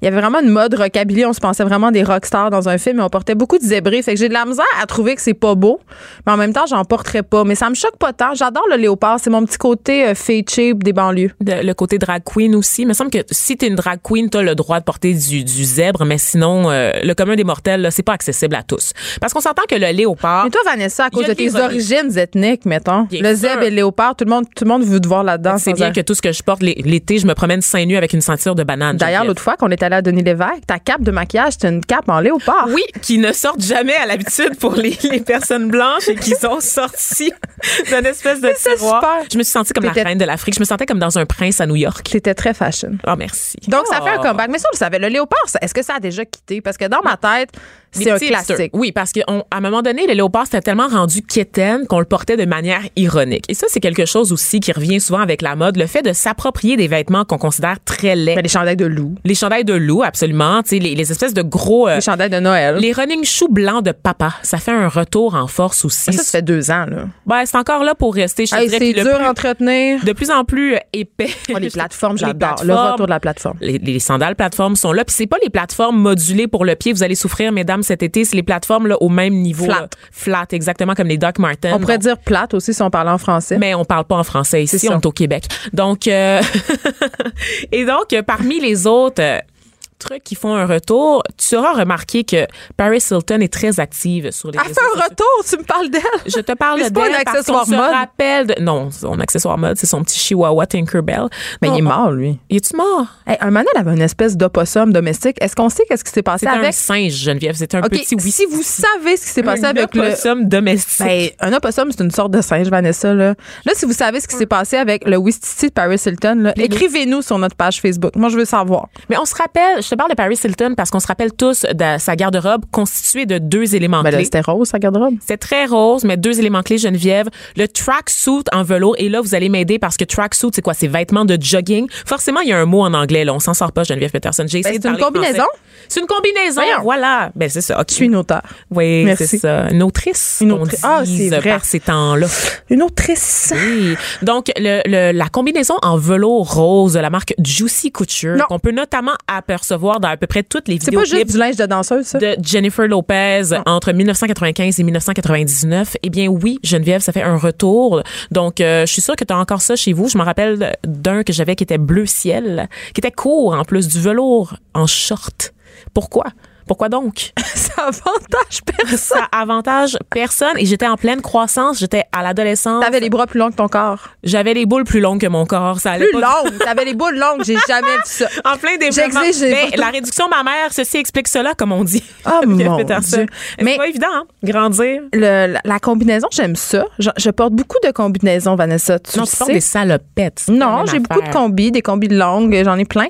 il y avait vraiment une mode rockabilly. On se pensait vraiment des rockstars dans un film et on portait beaucoup de zébrés. Fait que j'ai de la misère à trouver que c'est pas beau, mais en même temps, j'en porterais pas. Mais ça me choque pas tant. J'adore le léopard. C'est mon petit côté euh, cheap des banlieues. De- le côté drag queen aussi. Il me semble que si t'es une drag queen, t'as le droit de porter du, du zèbre, mais sinon, euh, le commun des mortels, c'est pas accessible à tous. Parce qu'on s'entend que le léopard, Mais toi, Vanessa, à cause de tes origines ethniques, mettons, Bien le zèbre et le léopard, tout le monde, tout le monde veut te voir là-dedans. c'est bien que tout ce que je porte l'é- l'été, je me promène seins nus avec une ceinture de banane. D'ailleurs, l'autre fois qu'on est allé à Denis Lévesque, ta cape de maquillage, c'était une cape en léopard. Oui, qui ne sortent jamais à l'habitude pour les, les personnes blanches et qui sont sorties d'une espèce de c'est tiroir. super. Je me suis sentie comme la reine de l'Afrique. Je me sentais comme dans un prince à New York. C'était très fashion. Oh, merci. Donc, ça fait un Oh. comeback. Mais ça, on le savait. Le léopard, est-ce que ça a déjà quitté? Parce que dans ma tête, c'est un hipsters. classique. Oui, parce qu'à un moment donné, le léopard, c'était tellement rendu quétaine qu'on le portait de manière ironique. Et ça, c'est quelque chose aussi qui revient souvent avec la mode, le fait de s'approprier des vêtements qu'on considère très laids. Mais les chandails de loup, les chandails de loup, absolument. Les, les espèces de gros... euh, les chandails de Noël. les running shoes blancs de papa, ça fait un retour en force aussi. Mais ça, ça fait deux ans, là. Ben, c'est encore là pour rester. Hey, c'est dur à entretenir. de plus en plus euh, épais. Oh, les plateformes, j'adore. Le retour de la plateforme. Les, les sandales plateformes sont là. Puis c'est pas les plateformes modulées pour le pied. Vous allez souffrir, mesdames, cet été. C'est les plateformes là, au même niveau. Flat. là. Flat, exactement comme les Doc Martens. On pourrait Donc, dire plate aussi si on parlait en français. mais on parle pas en français ici, on est au Québec. Donc, euh, et donc, euh, parmi les autres euh, trucs qui font un retour, tu auras remarqué que Paris Hilton est très active sur les Elle réseaux fait un retour, tu me parles d'elle. Je te parle Mais c'est pas d'elle un accessoire mode. rappelle de... Non, son accessoire mode, c'est son petit chihuahua Tinkerbell. Mais Non, il est mort, lui. Il est-tu mort? Hey, un moment, elle avait une espèce d'opossum domestique. Est-ce qu'on sait qu'est-ce qui s'est passé C'est un avec? singe, Geneviève. C'est un petit oui. si vous savez ce qui s'est passé un avec le... opossum domestique. Ben, un opossum, c'est une sorte de singe, Vanessa. Là, là si vous savez ce qui s'est passé avec le Wistiti de Paris Hilton, écrivez-nous sur notre page Facebook. Moi, je veux savoir. Mais on se rappelle, te parle de Paris Hilton parce qu'on se rappelle tous de sa garde-robe constituée de deux éléments Ben clés. c'était rose, sa garde-robe. C'est très rose, mais deux éléments clés, Geneviève. Le tracksuit en velours. Et là, vous allez m'aider parce que tracksuit, c'est quoi? C'est vêtements de jogging. Forcément, il y a un mot en anglais, là. On s'en sort pas, Geneviève Peterson. J'ai Ben, c'est une combinaison? C'est une combinaison. Voyons. Voilà. Ben, c'est ça. OK. Je suis une auteure. Oui, c'est ça. Une autrice. Une autrice. Ah, c'est vrai. Par ces temps-là. Une autrice. Oui. Donc, le, le- la combinaison en velours rose de la marque Juicy Couture, qu'on peut notamment apercevoir dans à peu près toutes les C'est pas vidéos juste du linge de danseuse, ça? de Jennifer Lopez entre 1995 et 1999. Eh bien oui, Geneviève, ça fait un retour. Donc euh, je suis sûre que tu as encore ça chez vous. Je me rappelle d'un que j'avais qui était bleu ciel, qui était court en plus du velours en short. Pourquoi? Pourquoi donc? Ça avantage personne. Ça avantage personne et j'étais en pleine croissance, j'étais à l'adolescence. T'avais les bras plus longs que ton corps. J'avais les boules plus longues que mon corps, ça allait Plus longues. T'avais les boules longues. J'ai jamais vu ça. En plein développement. Ben, la réduction mammaire, ceci explique cela, comme on dit. Oh, mon. Dieu. C'est Mais- pas évident, hein? Grandir. Le- la, la combinaison, j'aime ça. Je, je porte beaucoup de combinaisons, Vanessa. Tu Non, le tu portes des salopettes. c'est Non, j'ai beaucoup de combis, des combis longues, j'en ai plein,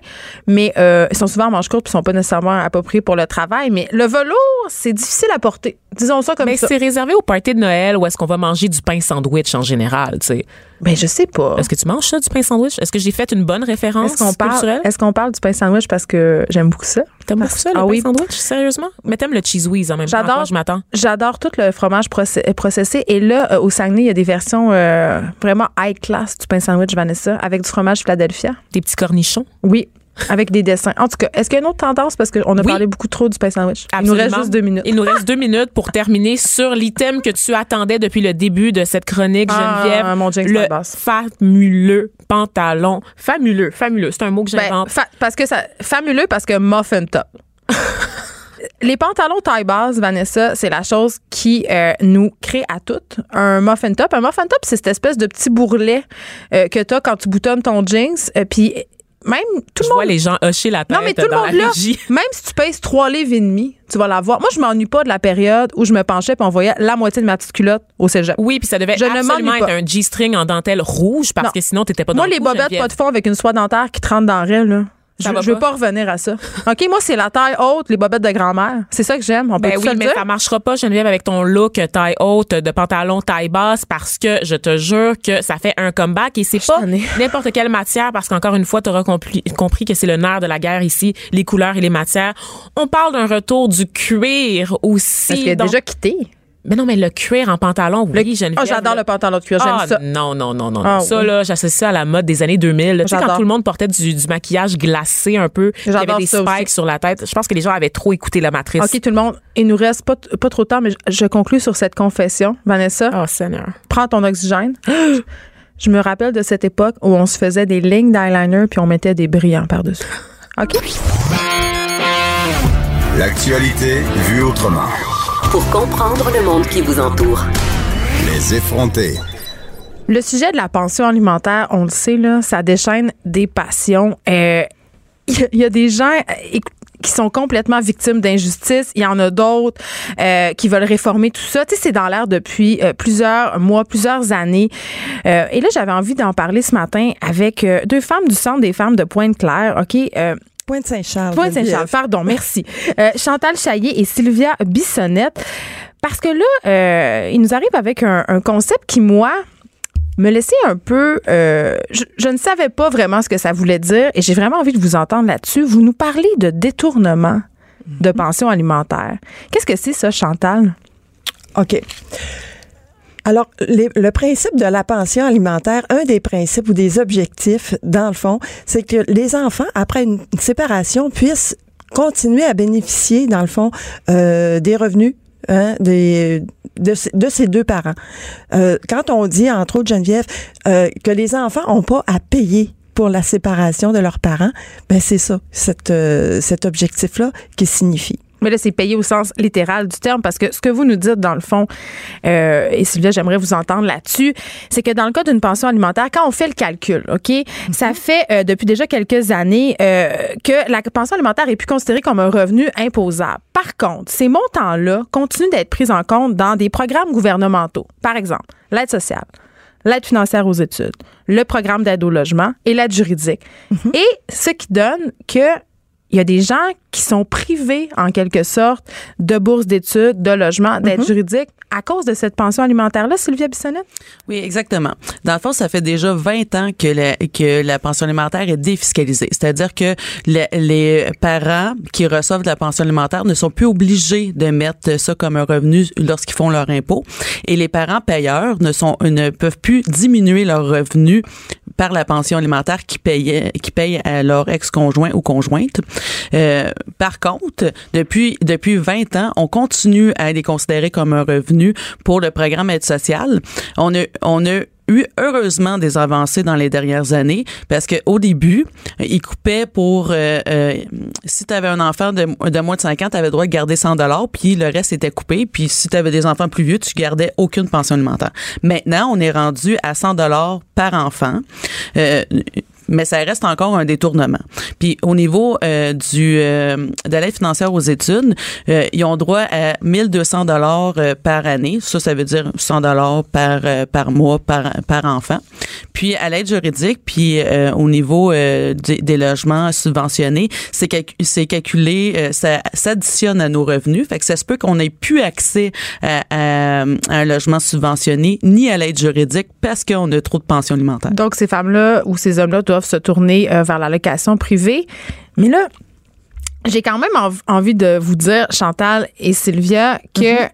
mais euh, ils sont souvent en manches courtes puis sont pas nécessairement appropriés pour le travail. Mais le velours, c'est difficile à porter. Disons ça comme Mais ça. c'est réservé au party de Noël où est-ce qu'on va manger du pain sandwich en général, tu sais. Ben je sais pas. Est-ce que tu manges ça, du pain sandwich? Est-ce que j'ai fait une bonne référence Est-ce qu'on parle, culturelle? est-ce qu'on parle du pain sandwich parce que j'aime beaucoup ça? T'aimes beaucoup ça, le Ah pain oui. sandwich? Sérieusement? Mais t'aimes le cheese whiz en même temps. J'adore. quoi je m'attends. J'adore tout le fromage processé. Et là, euh, au Saguenay, il y a des versions euh, vraiment high class du pain sandwich, Vanessa, avec du fromage Philadelphia. Des petits cornichons? Oui, avec des dessins. En tout cas, est-ce qu'il y a une autre tendance? Parce qu'on a Oui. parlé beaucoup trop du pain sandwich. Il nous Absolument. reste juste deux minutes. Il nous reste deux minutes pour terminer sur l'item que tu attendais depuis le début de cette chronique, Ah, Geneviève. mon jinx le famuleux pantalon. Famuleux, famuleux. C'est un mot que Ben, j'invente. fa- parce que ça, fameux parce que muffin top. Les pantalons taille basse, Vanessa, c'est la chose qui euh, nous crée à toutes un muffin top. Un muffin top, c'est cette espèce de petit bourrelet euh, que tu as quand tu boutonnes ton jeans. Euh, Puis même tout Je le monde. vois les gens hocher la tête non, mais tout le monde là, même si tu pèses trois livres et demi, tu vas l'avoir. Moi, je m'ennuie pas de la période où je me penchais puis on voyait la moitié de ma petite culotte au cégep. Oui, puis ça devait Je absolument être pas. un G-string en dentelle rouge parce Non. que sinon, t'étais pas dans Moi, le les coup, bobettes pas de fond avec une soie dentaire qui te rentre dans le là. Ça Je, veux pas? revenir à ça. OK, moi, c'est la taille haute, les bobettes de grand-mère. C'est ça que j'aime. On Ben oui, se le mais dire? ça marchera pas, Geneviève, avec ton look taille haute de pantalon taille basse parce que je te jure que ça fait un comeback et c'est pas n'importe quelle matière parce qu'encore une fois, tu auras compris, compris que c'est le nerf de la guerre ici, les couleurs et les matières. On parle d'un retour du cuir aussi. Parce qu'il a Donc- déjà quitté. Mais non, mais le cuir en pantalon, oui, Le- Geneviève. Ah, j'adore le pantalon de cuir. J'aime Ah, ça. non, non, non, non. Ah, non. ça, oui. là, j'associe ça à la mode des années 2000. Tu sais, quand tout le monde portait du, du maquillage glacé un peu, il y avait J'adore des spikes aussi. sur la tête. Je pense que les gens avaient trop écouté la matrice. OK, tout le monde. Il nous reste pas, pas trop de temps, mais je, je conclus sur cette confession. Vanessa, Oh, Seigneur. prends ton oxygène. Je me rappelle de cette époque où on se faisait des lignes d'eyeliner puis on mettait des brillants par-dessus. OK? L'actualité vue autrement. Pour comprendre le monde qui vous entoure. Les effrontés. Le sujet de la pension alimentaire, on le sait, là, ça déchaîne des passions. Euh, Il y, a- il y a des gens euh, qui sont complètement victimes d'injustice. Il y en a d'autres euh, qui veulent réformer tout ça. Tu sais, c'est dans l'air depuis euh, plusieurs mois, plusieurs années. Euh, et là, j'avais envie d'en parler ce matin avec euh, deux femmes du Centre des femmes de Pointe-Claire. OK? Pointe-Saint-Charles. Pointe-Saint-Charles, pardon, merci. Euh, Chantal Chaillé et Sylvia Bissonnette. Parce que là, euh, il nous arrive avec un, un concept qui, moi, me laissait un peu... euh, je, je ne savais pas vraiment ce que ça voulait dire et j'ai vraiment envie de vous entendre là-dessus. Vous nous parlez de détournement de pension alimentaire. Qu'est-ce que c'est ça, Chantal? OK. Alors, les- le principe de la pension alimentaire, un des principes ou des objectifs, dans le fond, c'est que les enfants, après une séparation, puissent continuer à bénéficier, dans le fond, euh, des revenus hein, de, ces- de ces deux parents. Euh, quand on dit, entre autres, Geneviève, euh, que les enfants n'ont pas à payer pour la séparation de leurs parents, ben c'est ça, cet, euh, cet objectif-là qui signifie. Mais là, c'est payé au sens littéral du terme parce que ce que vous nous dites, dans le fond, euh, et Sylvia, j'aimerais vous entendre là-dessus, c'est que dans le cas d'une pension alimentaire, quand on fait le calcul, OK, ça fait euh, depuis déjà quelques années euh, que la pension alimentaire est plus considérée comme un revenu imposable. Par contre, ces montants-là continuent d'être pris en compte dans des programmes gouvernementaux. Par exemple, l'aide sociale l'aide financière aux études, le programme d'aide au logement et l'aide juridique. Et ce qui donne que il y a des gens qui sont privés, en quelque sorte, de bourses d'études, de logement, d'aide juridique à cause de cette pension alimentaire-là, Sylvia Bissonnette? Oui, exactement. Dans le fond, ça fait déjà 20 ans que la, que la pension alimentaire est défiscalisée. C'est-à-dire que le- les parents qui reçoivent de la pension alimentaire ne sont plus obligés de mettre ça comme un revenu lorsqu'ils font leur impôt. Et les parents payeurs ne sont, ne peuvent plus diminuer leur revenu par la pension alimentaire qui payait, qui paye à leur ex-conjoint ou conjointe. Euh, par contre, depuis, depuis 20 ans, on continue à les considérer comme un revenu pour le programme aide sociale. On a, eu heureusement des avancées dans les dernières années parce que au début, ils coupaient pour euh, euh, si tu avais un enfant de, de moins de 5 ans, tu avais le droit de garder 100 dollars puis le reste était coupé puis si tu avais des enfants plus vieux, tu gardais aucune pension alimentaire. Maintenant, on est rendu à 100 dollars par enfant. Euh, mais ça reste encore un détournement. Puis au niveau euh, du euh, de l'aide financière aux études, euh, ils ont droit à 1200 dollars euh, par année. Ça, ça veut dire 100 dollars par euh, par mois par par enfant. Puis à l'aide juridique, puis euh, au niveau des, des logements subventionnés, c'est c'est calculé, ça s'additionne à nos revenus. Fait que ça se peut qu'on ait plus accès à, à- à un logement subventionné ni à l'aide juridique parce qu'on a trop de pensions alimentaires. Donc, ces femmes-là ou ces hommes-là doivent se tourner euh, vers la location privée. Mais là, j'ai quand même env- envie de vous dire, Chantal et Sylvia, que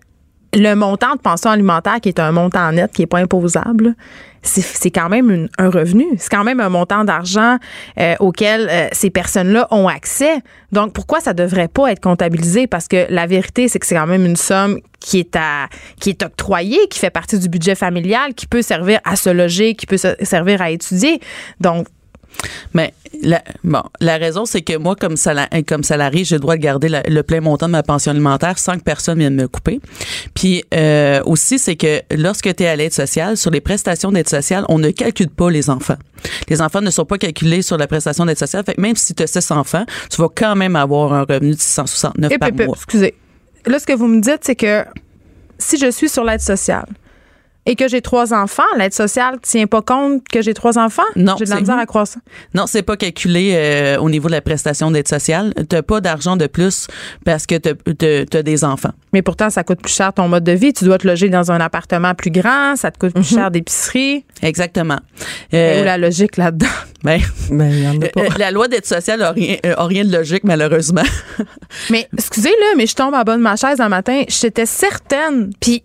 le montant de pension alimentaire, qui est un montant net, qui n'est pas imposable, c'est quand même une- un revenu. C'est quand même un montant d'argent euh, auquel euh, ces personnes-là ont accès. Donc, pourquoi ça devrait pas être comptabilisé? Parce que la vérité, c'est que c'est quand même une somme qui est à, qui est octroyée, qui fait partie du budget familial, qui peut servir à se loger, qui peut se- servir à étudier. Donc, Mais la, bon, la raison, c'est que moi, comme, sala- comme salarié, j'ai le droit de garder la- le plein montant de ma pension alimentaire sans que personne vienne me couper. Puis euh, aussi, c'est que lorsque tu es à l'aide sociale, sur les prestations d'aide sociale, on ne calcule pas les enfants. Les enfants ne sont pas calculés sur la prestation d'aide sociale. Fait que même si tu as 6 enfants, tu vas quand même avoir un revenu de 669 Et par mois. excusez. Là, ce que vous me dites, c'est que si je suis sur l'aide sociale et que j'ai trois enfants, l'aide sociale tient pas compte que j'ai trois enfants? Non, J'ai de la c'est- misère à croire ça. Non, c'est pas calculé euh, au niveau de la prestation d'aide sociale. T'as pas d'argent de plus parce que tu as des enfants. Mais pourtant, ça coûte plus cher ton mode de vie. Tu dois te loger dans un appartement plus grand, ça te coûte plus cher d'épicerie. Exactement. Euh, Où la logique là-dedans? ben, Ben, il y en a pas. euh, la loi d'aide sociale a rien, euh, a rien de logique, malheureusement. Mais excusez là, mais je tombe en bas de ma chaise un matin. J'étais certaine. Puis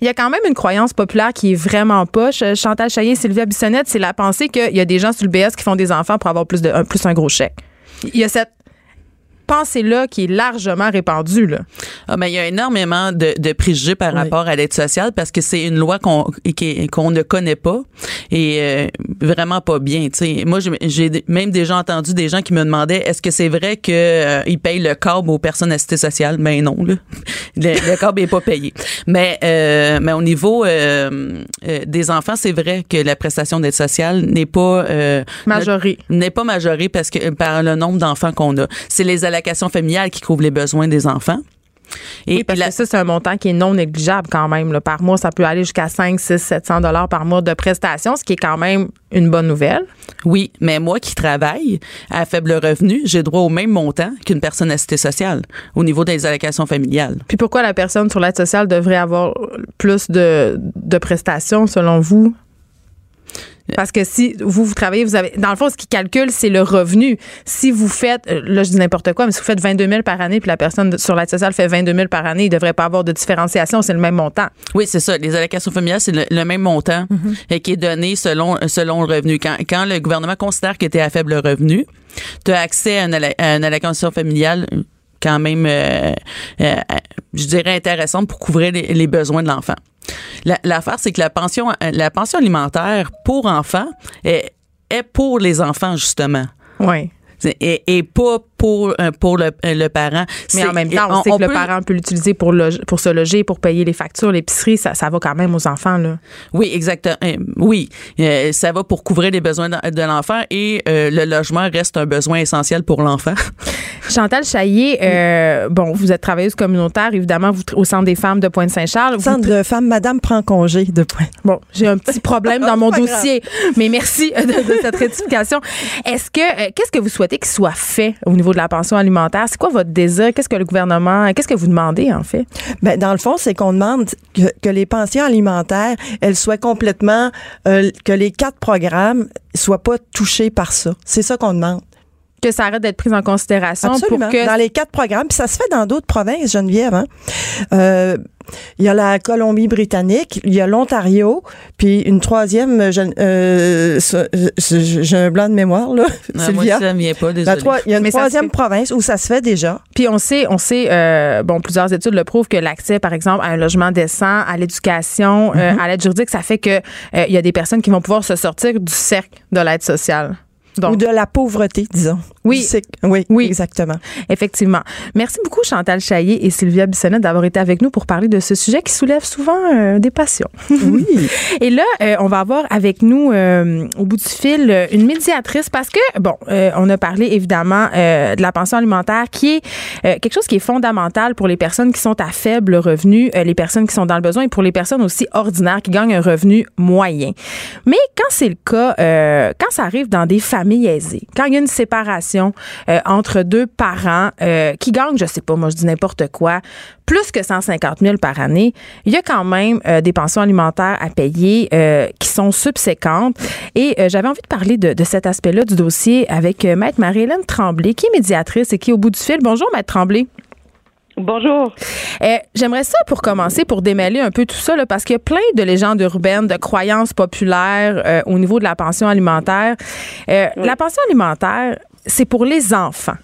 il y a quand même une croyance populaire qui est vraiment poche. Euh, Chantal Chaillé, Sylvia Bissonnette, c'est la pensée qu'il y a des gens sur le BS qui font des enfants pour avoir plus de un, plus un gros chèque. Il y a cette pensée-là qui est largement répandue. Là. Ah, mais il y a énormément de, de préjugés par Oui. rapport à l'aide sociale parce que c'est une loi qu'on qu'on ne connaît pas et euh, vraiment pas bien. tu sais. Moi, j'ai- même déjà entendu des gens qui me demandaient est-ce que c'est vrai que euh, payent le câble aux personnes assistées sociales Ben non, là. le, le câble est pas payé. Mais euh, mais au niveau euh, des enfants, c'est vrai que la prestation d'aide sociale n'est pas Majorée. n'est pas majorée parce que par le nombre d'enfants qu'on a. C'est les allocations familiales qui couvrent les besoins des enfants. Et Oui, parce la- que ça, c'est un montant qui est non négligeable quand même. là. Par mois, ça peut aller jusqu'à 5, 6, 700 dollars par mois de prestations, ce qui est quand même une bonne nouvelle. Oui, mais moi qui travaille à faible revenu, j'ai droit au même montant qu'une personne assistée sociale au niveau des allocations familiales. Puis pourquoi la personne sur l'aide sociale devrait avoir plus de, de prestations selon vous? Parce que si vous, vous travaillez, vous avez. Dans le fond, ce qui calcule, c'est le revenu. Si vous faites. euh, Là, je dis n'importe quoi, mais si vous faites 22 000 par année, puis la personne sur l'aide sociale fait 22 000 par année, il ne devrait pas avoir de différenciation, c'est le même montant. Oui, c'est ça. Les allocations familiales, c'est le, le même montant euh, qui est donné selon, selon le revenu. Quand, quand le gouvernement considère que tu es à faible revenu, tu as accès à une, alla- à une allocation familiale euh, quand même, euh, euh, je dirais, intéressante pour couvrir les, les besoins de l'enfant. La- L'affaire, c'est que la pension, euh, la pension alimentaire pour enfants est, est pour les enfants, justement. Oui. Et, et pas pour, euh, pour le, le parent. Mais en même temps, on, sait que le parent peut l'utiliser pour, loger- pour se loger, pour payer les factures, l'épicerie, ça, ça va quand même aux enfants. Là. Oui, exactement. Euh, Oui, Euh, ça va pour couvrir les besoins de, de l'enfant et euh, le logement reste un besoin essentiel pour l'enfant. Chantal Chaillé, euh, bon, vous êtes travailleuse communautaire, évidemment, vous, au Centre des femmes de Pointe-Saint-Charles. Centre de femmes, madame prend congé de point. Bon, j'ai un petit problème dans mon grave. dossier, mais merci euh, de, de cette rectification. Est-ce que euh, qu'est-ce que vous souhaitez qu'il soit fait au niveau de la pension alimentaire? C'est quoi votre désir? Qu'est-ce que le gouvernement Qu'est-ce que vous demandez en fait? Ben, dans le fond, c'est qu'on demande que, que les pensions alimentaires, elles soient complètement, euh, que les quatre programmes soient pas touchés par ça. C'est ça qu'on demande. Que ça arrête d'être pris en considération Absolument. pour que Dans les quatre programmes, puis ça se fait dans d'autres provinces, Geneviève. Hein? Euh, il y a la Colombie-Britannique, il y a l'Ontario, puis une troisième, euh, ça- j'ai un blanc de mémoire, là, Non, moi, Sylvia. ça ne vient pas, La il y a une Mais ça troisième province où ça se fait déjà. Puis on sait, on sait, euh, bon, plusieurs études le prouvent que l'accès, par exemple, à un logement décent, à l'éducation, euh, à l'aide juridique, ça fait que euh, il y a des personnes qui vont pouvoir se sortir du cercle de l'aide sociale. Donc, ou de la pauvreté, disons. Oui. Oui, Oui. exactement. Effectivement. Merci beaucoup, Chantal Chaillé et Sylvia Bissonnette, d'avoir été avec nous pour parler de ce sujet qui soulève souvent euh, des passions. Oui. Et là, euh, on va avoir avec nous, euh, au bout du fil, euh, une médiatrice parce que, bon, euh, on a parlé évidemment euh, de la pension alimentaire qui est euh, quelque chose qui est fondamental pour les personnes qui sont à faible revenu, euh, les personnes qui sont dans le besoin et pour les personnes aussi ordinaires qui gagnent un revenu moyen. Mais quand c'est le cas, euh, quand ça arrive dans des familles aisées, quand il y a une séparation euh, entre deux parents euh, qui gagnent, je sais pas, moi je dis n'importe quoi, plus que 150 000 par année, il y a quand même euh, des pensions alimentaires à payer qui sont subséquentes. Et j'avais envie de parler de, de cet aspect-là du dossier avec Maître Marie-Hélène Tremblay, qui est médiatrice et qui est au bout du fil. Bonjour, Maître Tremblay. Bonjour. J'aimerais ça pour commencer, pour démêler un peu tout ça, là, parce qu'il y a plein de légendes urbaines, de croyances populaires euh, au niveau de la pension alimentaire. Euh, La pension alimentaire, c'est pour les enfants.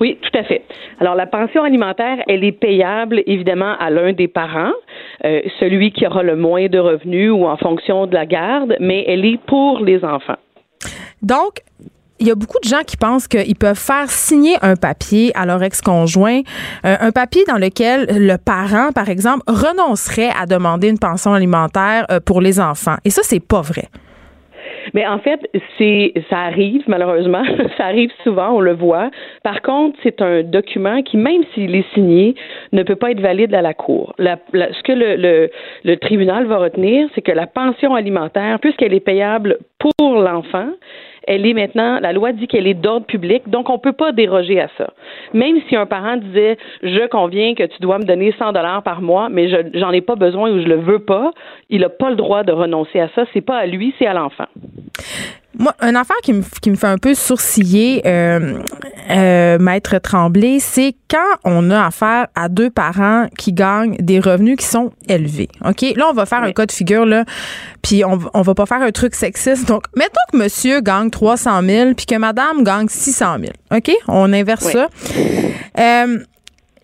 Oui, tout à fait. Alors, la pension alimentaire, elle est payable, évidemment, à l'un des parents, euh, celui qui aura le moins de revenus ou en fonction de la garde, mais elle est pour les enfants. Donc, il y a beaucoup de gens qui pensent qu'ils peuvent faire signer un papier à leur ex-conjoint, euh, un papier dans lequel le parent, par exemple, renoncerait à demander une pension alimentaire euh, pour les enfants. Et ça, c'est pas vrai. Mais en fait, c'est ça arrive malheureusement, ça arrive souvent, on le voit. Par contre, c'est un document qui, même s'il est signé, ne peut pas être valide à la cour. ce que le, tribunal va retenir, c'est que la pension alimentaire, puisqu'elle est payable pour l'enfant, elle est maintenant, la loi dit qu'elle est d'ordre public, donc on ne peut pas déroger à ça. Même si un parent disait, je conviens que tu dois me donner 100 dollars par mois, mais je j'en ai pas besoin ou je le veux pas, il n'a pas le droit de renoncer à ça. C'est pas à lui, c'est à l'enfant. Moi, un affaire qui me, qui me fait un peu sourciller, euh, euh, Maître Tremblay, c'est quand on a affaire à deux parents qui gagnent des revenus qui sont élevés. OK? Là, on va faire un cas de figure, là, puis on, on va pas faire un truc sexiste. Donc, mettons que monsieur gagne 300 000 puis que madame gagne 600 000. OK? On inverse ça. Euh,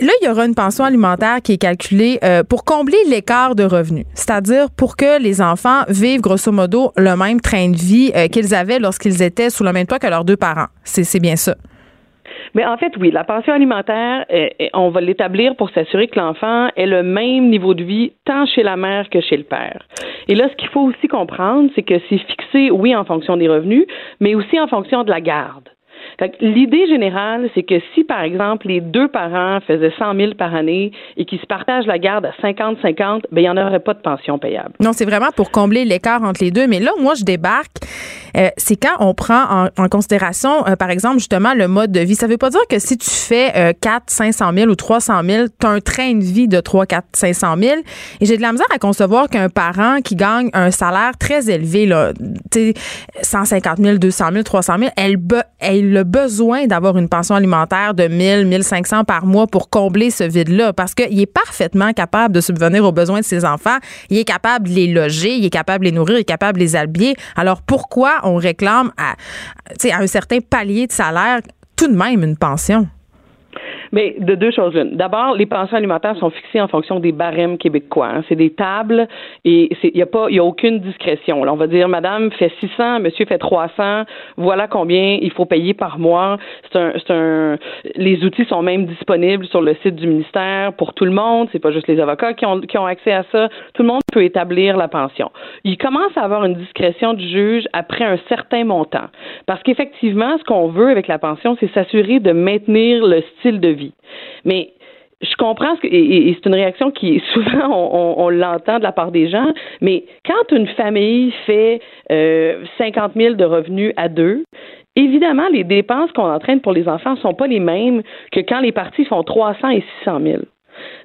Là, il y aura une pension alimentaire qui est calculée euh, pour combler l'écart de revenus, c'est-à-dire pour que les enfants vivent grosso modo le même train de vie euh, qu'ils avaient lorsqu'ils étaient sous le même toit que leurs deux parents. C'est bien ça. Mais en fait, oui, la pension alimentaire, euh, on va l'établir pour s'assurer que l'enfant ait le même niveau de vie tant chez la mère que chez le père. Et là, ce qu'il faut aussi comprendre, c'est que c'est fixé, oui, en fonction des revenus, mais aussi en fonction de la garde. L'idée générale, c'est que si, par exemple, les deux parents faisaient 100 000 par année et qu'ils se partagent la garde à 50-50, ben, il n'y en aurait pas de pension payable. Non, c'est vraiment pour combler l'écart entre les deux. Mais là, moi, je débarque. Euh, c'est quand on prend en, considération, euh, par exemple, justement, le mode de vie. Ça ne veut pas dire que si tu fais euh, 4, 500 000 ou 300 000, tu as un train de vie de 3, 4, 500 000. Et j'ai de la misère à concevoir qu'un parent qui gagne un salaire très élevé, là, 150 000, 200 000, 300 000, elle, elle le besoin d'avoir une pension alimentaire de 1000, 1500 par mois pour combler ce vide-là parce qu'il est parfaitement capable de subvenir aux besoins de ses enfants. Il est capable de les loger, il est capable de les nourrir, il est capable de les habiller. Alors pourquoi on réclame à, à un certain palier de salaire tout de même une pension? Mais de deux choses l'une. D'abord, les pensions alimentaires sont fixées en fonction des barèmes québécois. Hein. C'est des tables et il n'y a pas, y a aucune discrétion. Là, on va dire, Madame fait 600, Monsieur fait 300. Voilà combien il faut payer par mois. C'est un, c'est un, les outils sont même disponibles sur le site du ministère pour tout le monde. C'est pas juste les avocats qui ont, qui ont accès à ça. Tout le monde peut établir la pension. Il commence à avoir une discrétion du juge après un certain montant. Parce qu'effectivement, ce qu'on veut avec la pension, c'est s'assurer de maintenir le style de vie. Mais je comprends ce que, et, c'est une réaction qui souvent on, l'entend de la part des gens, mais quand une famille fait euh, 50 000 de revenus à deux, évidemment les dépenses qu'on entraîne pour les enfants sont pas les mêmes que quand les parties font 300 et 600 000.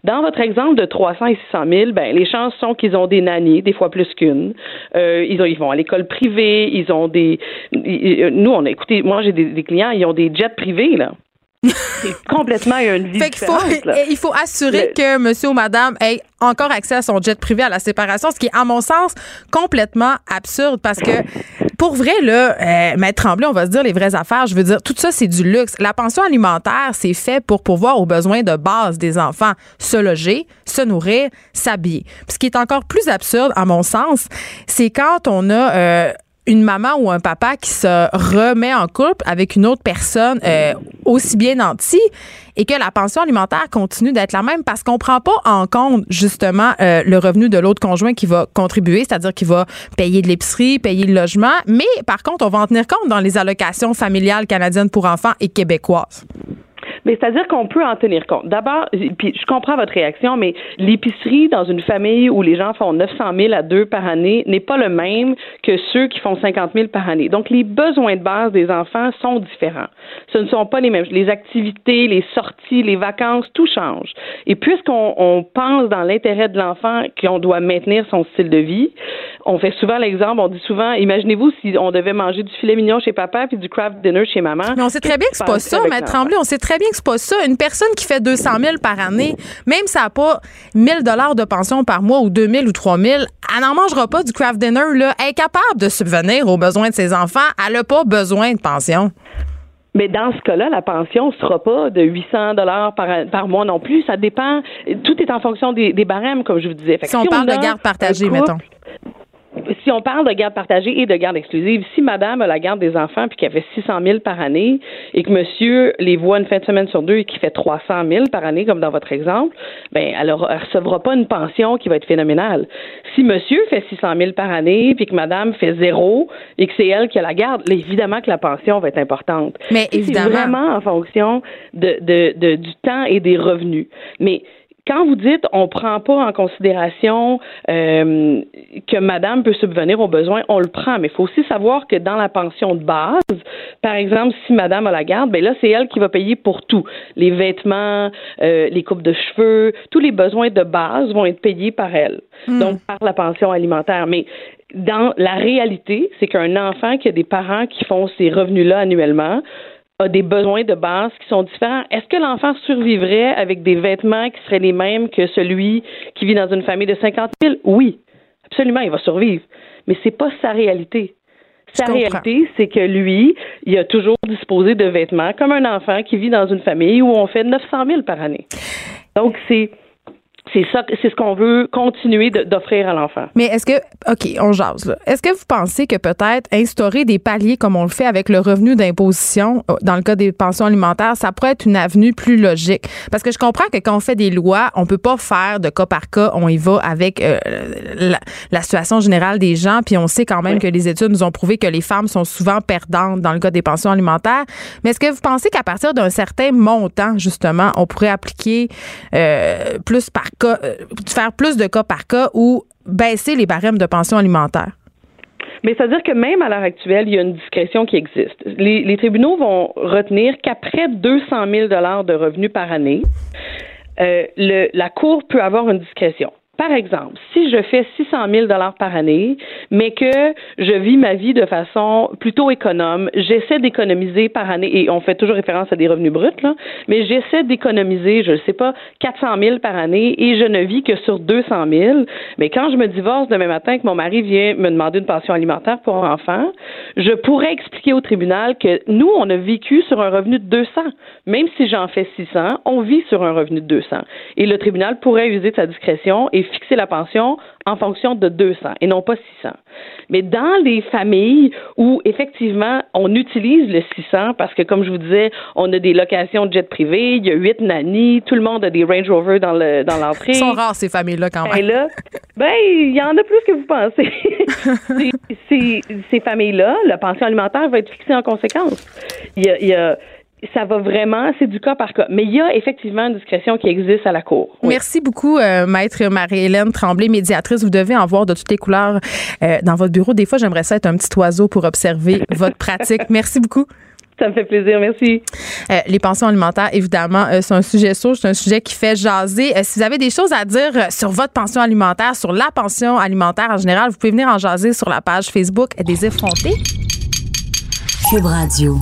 Dans votre exemple de 300 et 600 000, ben, les chances sont qu'ils ont des nannies, des fois plus qu'une. Euh, ils, ils vont à l'école privée, ils ont des. nous, on a moi, j'ai des, des, clients, ils ont des jets privés, là c'est complètement une vie fait faut, Il faut assurer que monsieur ou madame ait encore accès à son jet privé à la séparation, ce qui est, à mon sens, complètement absurde parce que, pour vrai, là, euh, Maître Tremblay, on va se dire les vraies affaires. Je veux dire, tout ça, c'est du luxe. La pension alimentaire, c'est fait pour pouvoir aux besoins de base des enfants se loger, se nourrir, s'habiller. Ce qui est encore plus absurde, à mon sens, c'est quand on a euh, une maman ou un papa qui se remet en couple avec une autre personne euh, aussi bien nantie et que la pension alimentaire continue d'être la même parce qu'on prend pas en compte justement euh, le revenu de l'autre conjoint qui va contribuer, c'est-à-dire qui va payer de l'épicerie, payer le logement, mais par contre, on va en tenir compte dans les allocations familiales canadiennes pour enfants et québécoises. Mais c'est-à-dire qu'on peut en tenir compte. D'abord, puis je comprends votre réaction, mais l'épicerie dans une famille où les gens font 900 000 à deux par année n'est pas le même que ceux qui font 50 000 par année. Donc, les besoins de base des enfants sont différents. Ce ne sont pas les mêmes. Les activités, les sorties, les vacances, tout change. Et puisqu'on on pense dans l'intérêt de l'enfant qu'on doit maintenir son style de vie, on fait souvent l'exemple, on dit souvent, imaginez-vous si on devait manger du filet mignon chez papa puis du craft dinner chez maman. Mais on sait très bien que c'est pas ça, Maître Tremblay. On sait très bien c'est pas ça. Une personne qui fait 200 000 par année, même si elle n'a pas 1000 dollars de pension par mois ou 2000 ou 3000, elle n'en mangera pas du craft dinner. Là. Elle est capable de subvenir aux besoins de ses enfants. Elle n'a pas besoin de pension. Mais dans ce cas-là, la pension ne sera pas de 800 dollars par, par mois non plus. Ça dépend. Tout est en fonction des, barèmes, comme je vous disais. si, on, parle de garde partagée, mettons si on parle de garde partagée et de garde exclusive, si madame a la garde des enfants puis qu'elle fait 600 000 par année et que monsieur les voit une fin de semaine sur deux et qui fait 300 000 par année, comme dans votre exemple, ben, elle ne recevra pas une pension qui va être phénoménale. Si monsieur fait 600 000 par année puis que madame fait zéro et que c'est elle qui a la garde, là, évidemment que la pension va être importante. Mais évidemment. C'est vraiment en fonction de, de, de, du temps et des revenus. Mais quand vous dites on prend pas en considération euh, que madame peut subvenir aux besoins, on le prend, mais il faut aussi savoir que dans la pension de base, par exemple, si madame a la garde, ben là, c'est elle qui va payer pour tout. Les vêtements, euh, les coupes de cheveux, tous les besoins de base vont être payés par elle. Hmm. Donc, par la pension alimentaire. Mais dans la réalité, c'est qu'un enfant qui a des parents qui font ces revenus-là annuellement a des besoins de base qui sont différents. Est-ce que l'enfant survivrait avec des vêtements qui seraient les mêmes que celui qui vit dans une famille de 50 000? Oui, absolument, il va survivre. Mais c'est pas sa réalité. Sa réalité, c'est que lui, il a toujours disposé de vêtements comme un enfant qui vit dans une famille où on fait 900 000 par année. Donc, c'est c'est ça, c'est ce qu'on veut continuer d'offrir à l'enfant. Mais est-ce que, OK, on jase, là. Est-ce que vous pensez que peut-être instaurer des paliers comme on le fait avec le revenu d'imposition euh, dans le cas des pensions alimentaires, ça pourrait être une avenue plus logique? Parce que je comprends que quand on fait des lois, on peut pas faire de cas par cas, on y va avec euh, la, situation générale des gens, puis on sait quand même que les études nous ont prouvé que les femmes sont souvent perdantes dans le cas des pensions alimentaires. Mais est-ce que vous pensez qu'à partir d'un certain montant, justement, on pourrait appliquer euh, plus par euh, faire plus de cas par cas ou baisser les barèmes de pension alimentaire? Mais c'est-à-dire que même à l'heure actuelle, il y a une discrétion qui existe. Les, tribunaux vont retenir qu'après 200 000 de revenus par année, euh, la Cour peut avoir une discrétion. Par exemple, si je fais 600 000 dollars par année, mais que je vis ma vie de façon plutôt économe, j'essaie d'économiser par année, et on fait toujours référence à des revenus bruts, là, mais j'essaie d'économiser, je ne sais pas, 400 000 par année, et je ne vis que sur 200 000. Mais quand je me divorce demain matin, que mon mari vient me demander une pension alimentaire pour un enfant, je pourrais expliquer au tribunal que nous, on a vécu sur un revenu de 200. Même si j'en fais 600, on vit sur un revenu de 200. Et le tribunal pourrait user de sa discrétion et fixer la pension en fonction de 200 et non pas 600. Mais dans les familles où effectivement on utilise le 600 parce que comme je vous disais, on a des locations de jet privé, il y a huit nannies, tout le monde a des Range Rover dans le dans l'entrée. Sont rares ces familles-là quand même. Et là, ben il y en a plus que vous pensez. ces, ces familles-là, la pension alimentaire va être fixée en conséquence. Il y a, il y a ça va vraiment, c'est du cas par cas. Mais il y a effectivement une discrétion qui existe à la Cour. Merci beaucoup, euh, Maître Marie-Hélène Tremblay, médiatrice. Vous devez en voir de toutes les couleurs euh, dans votre bureau. Des fois, j'aimerais ça être un petit oiseau pour observer votre pratique. Merci beaucoup. Ça me fait plaisir, merci. Euh, les pensions alimentaires, évidemment, c'est un sujet chaud, c'est un sujet qui fait jaser. si vous avez des choses à dire sur votre pension alimentaire, sur la pension alimentaire en général, vous pouvez venir en jaser sur la page Facebook des effrontés. Cube Radio.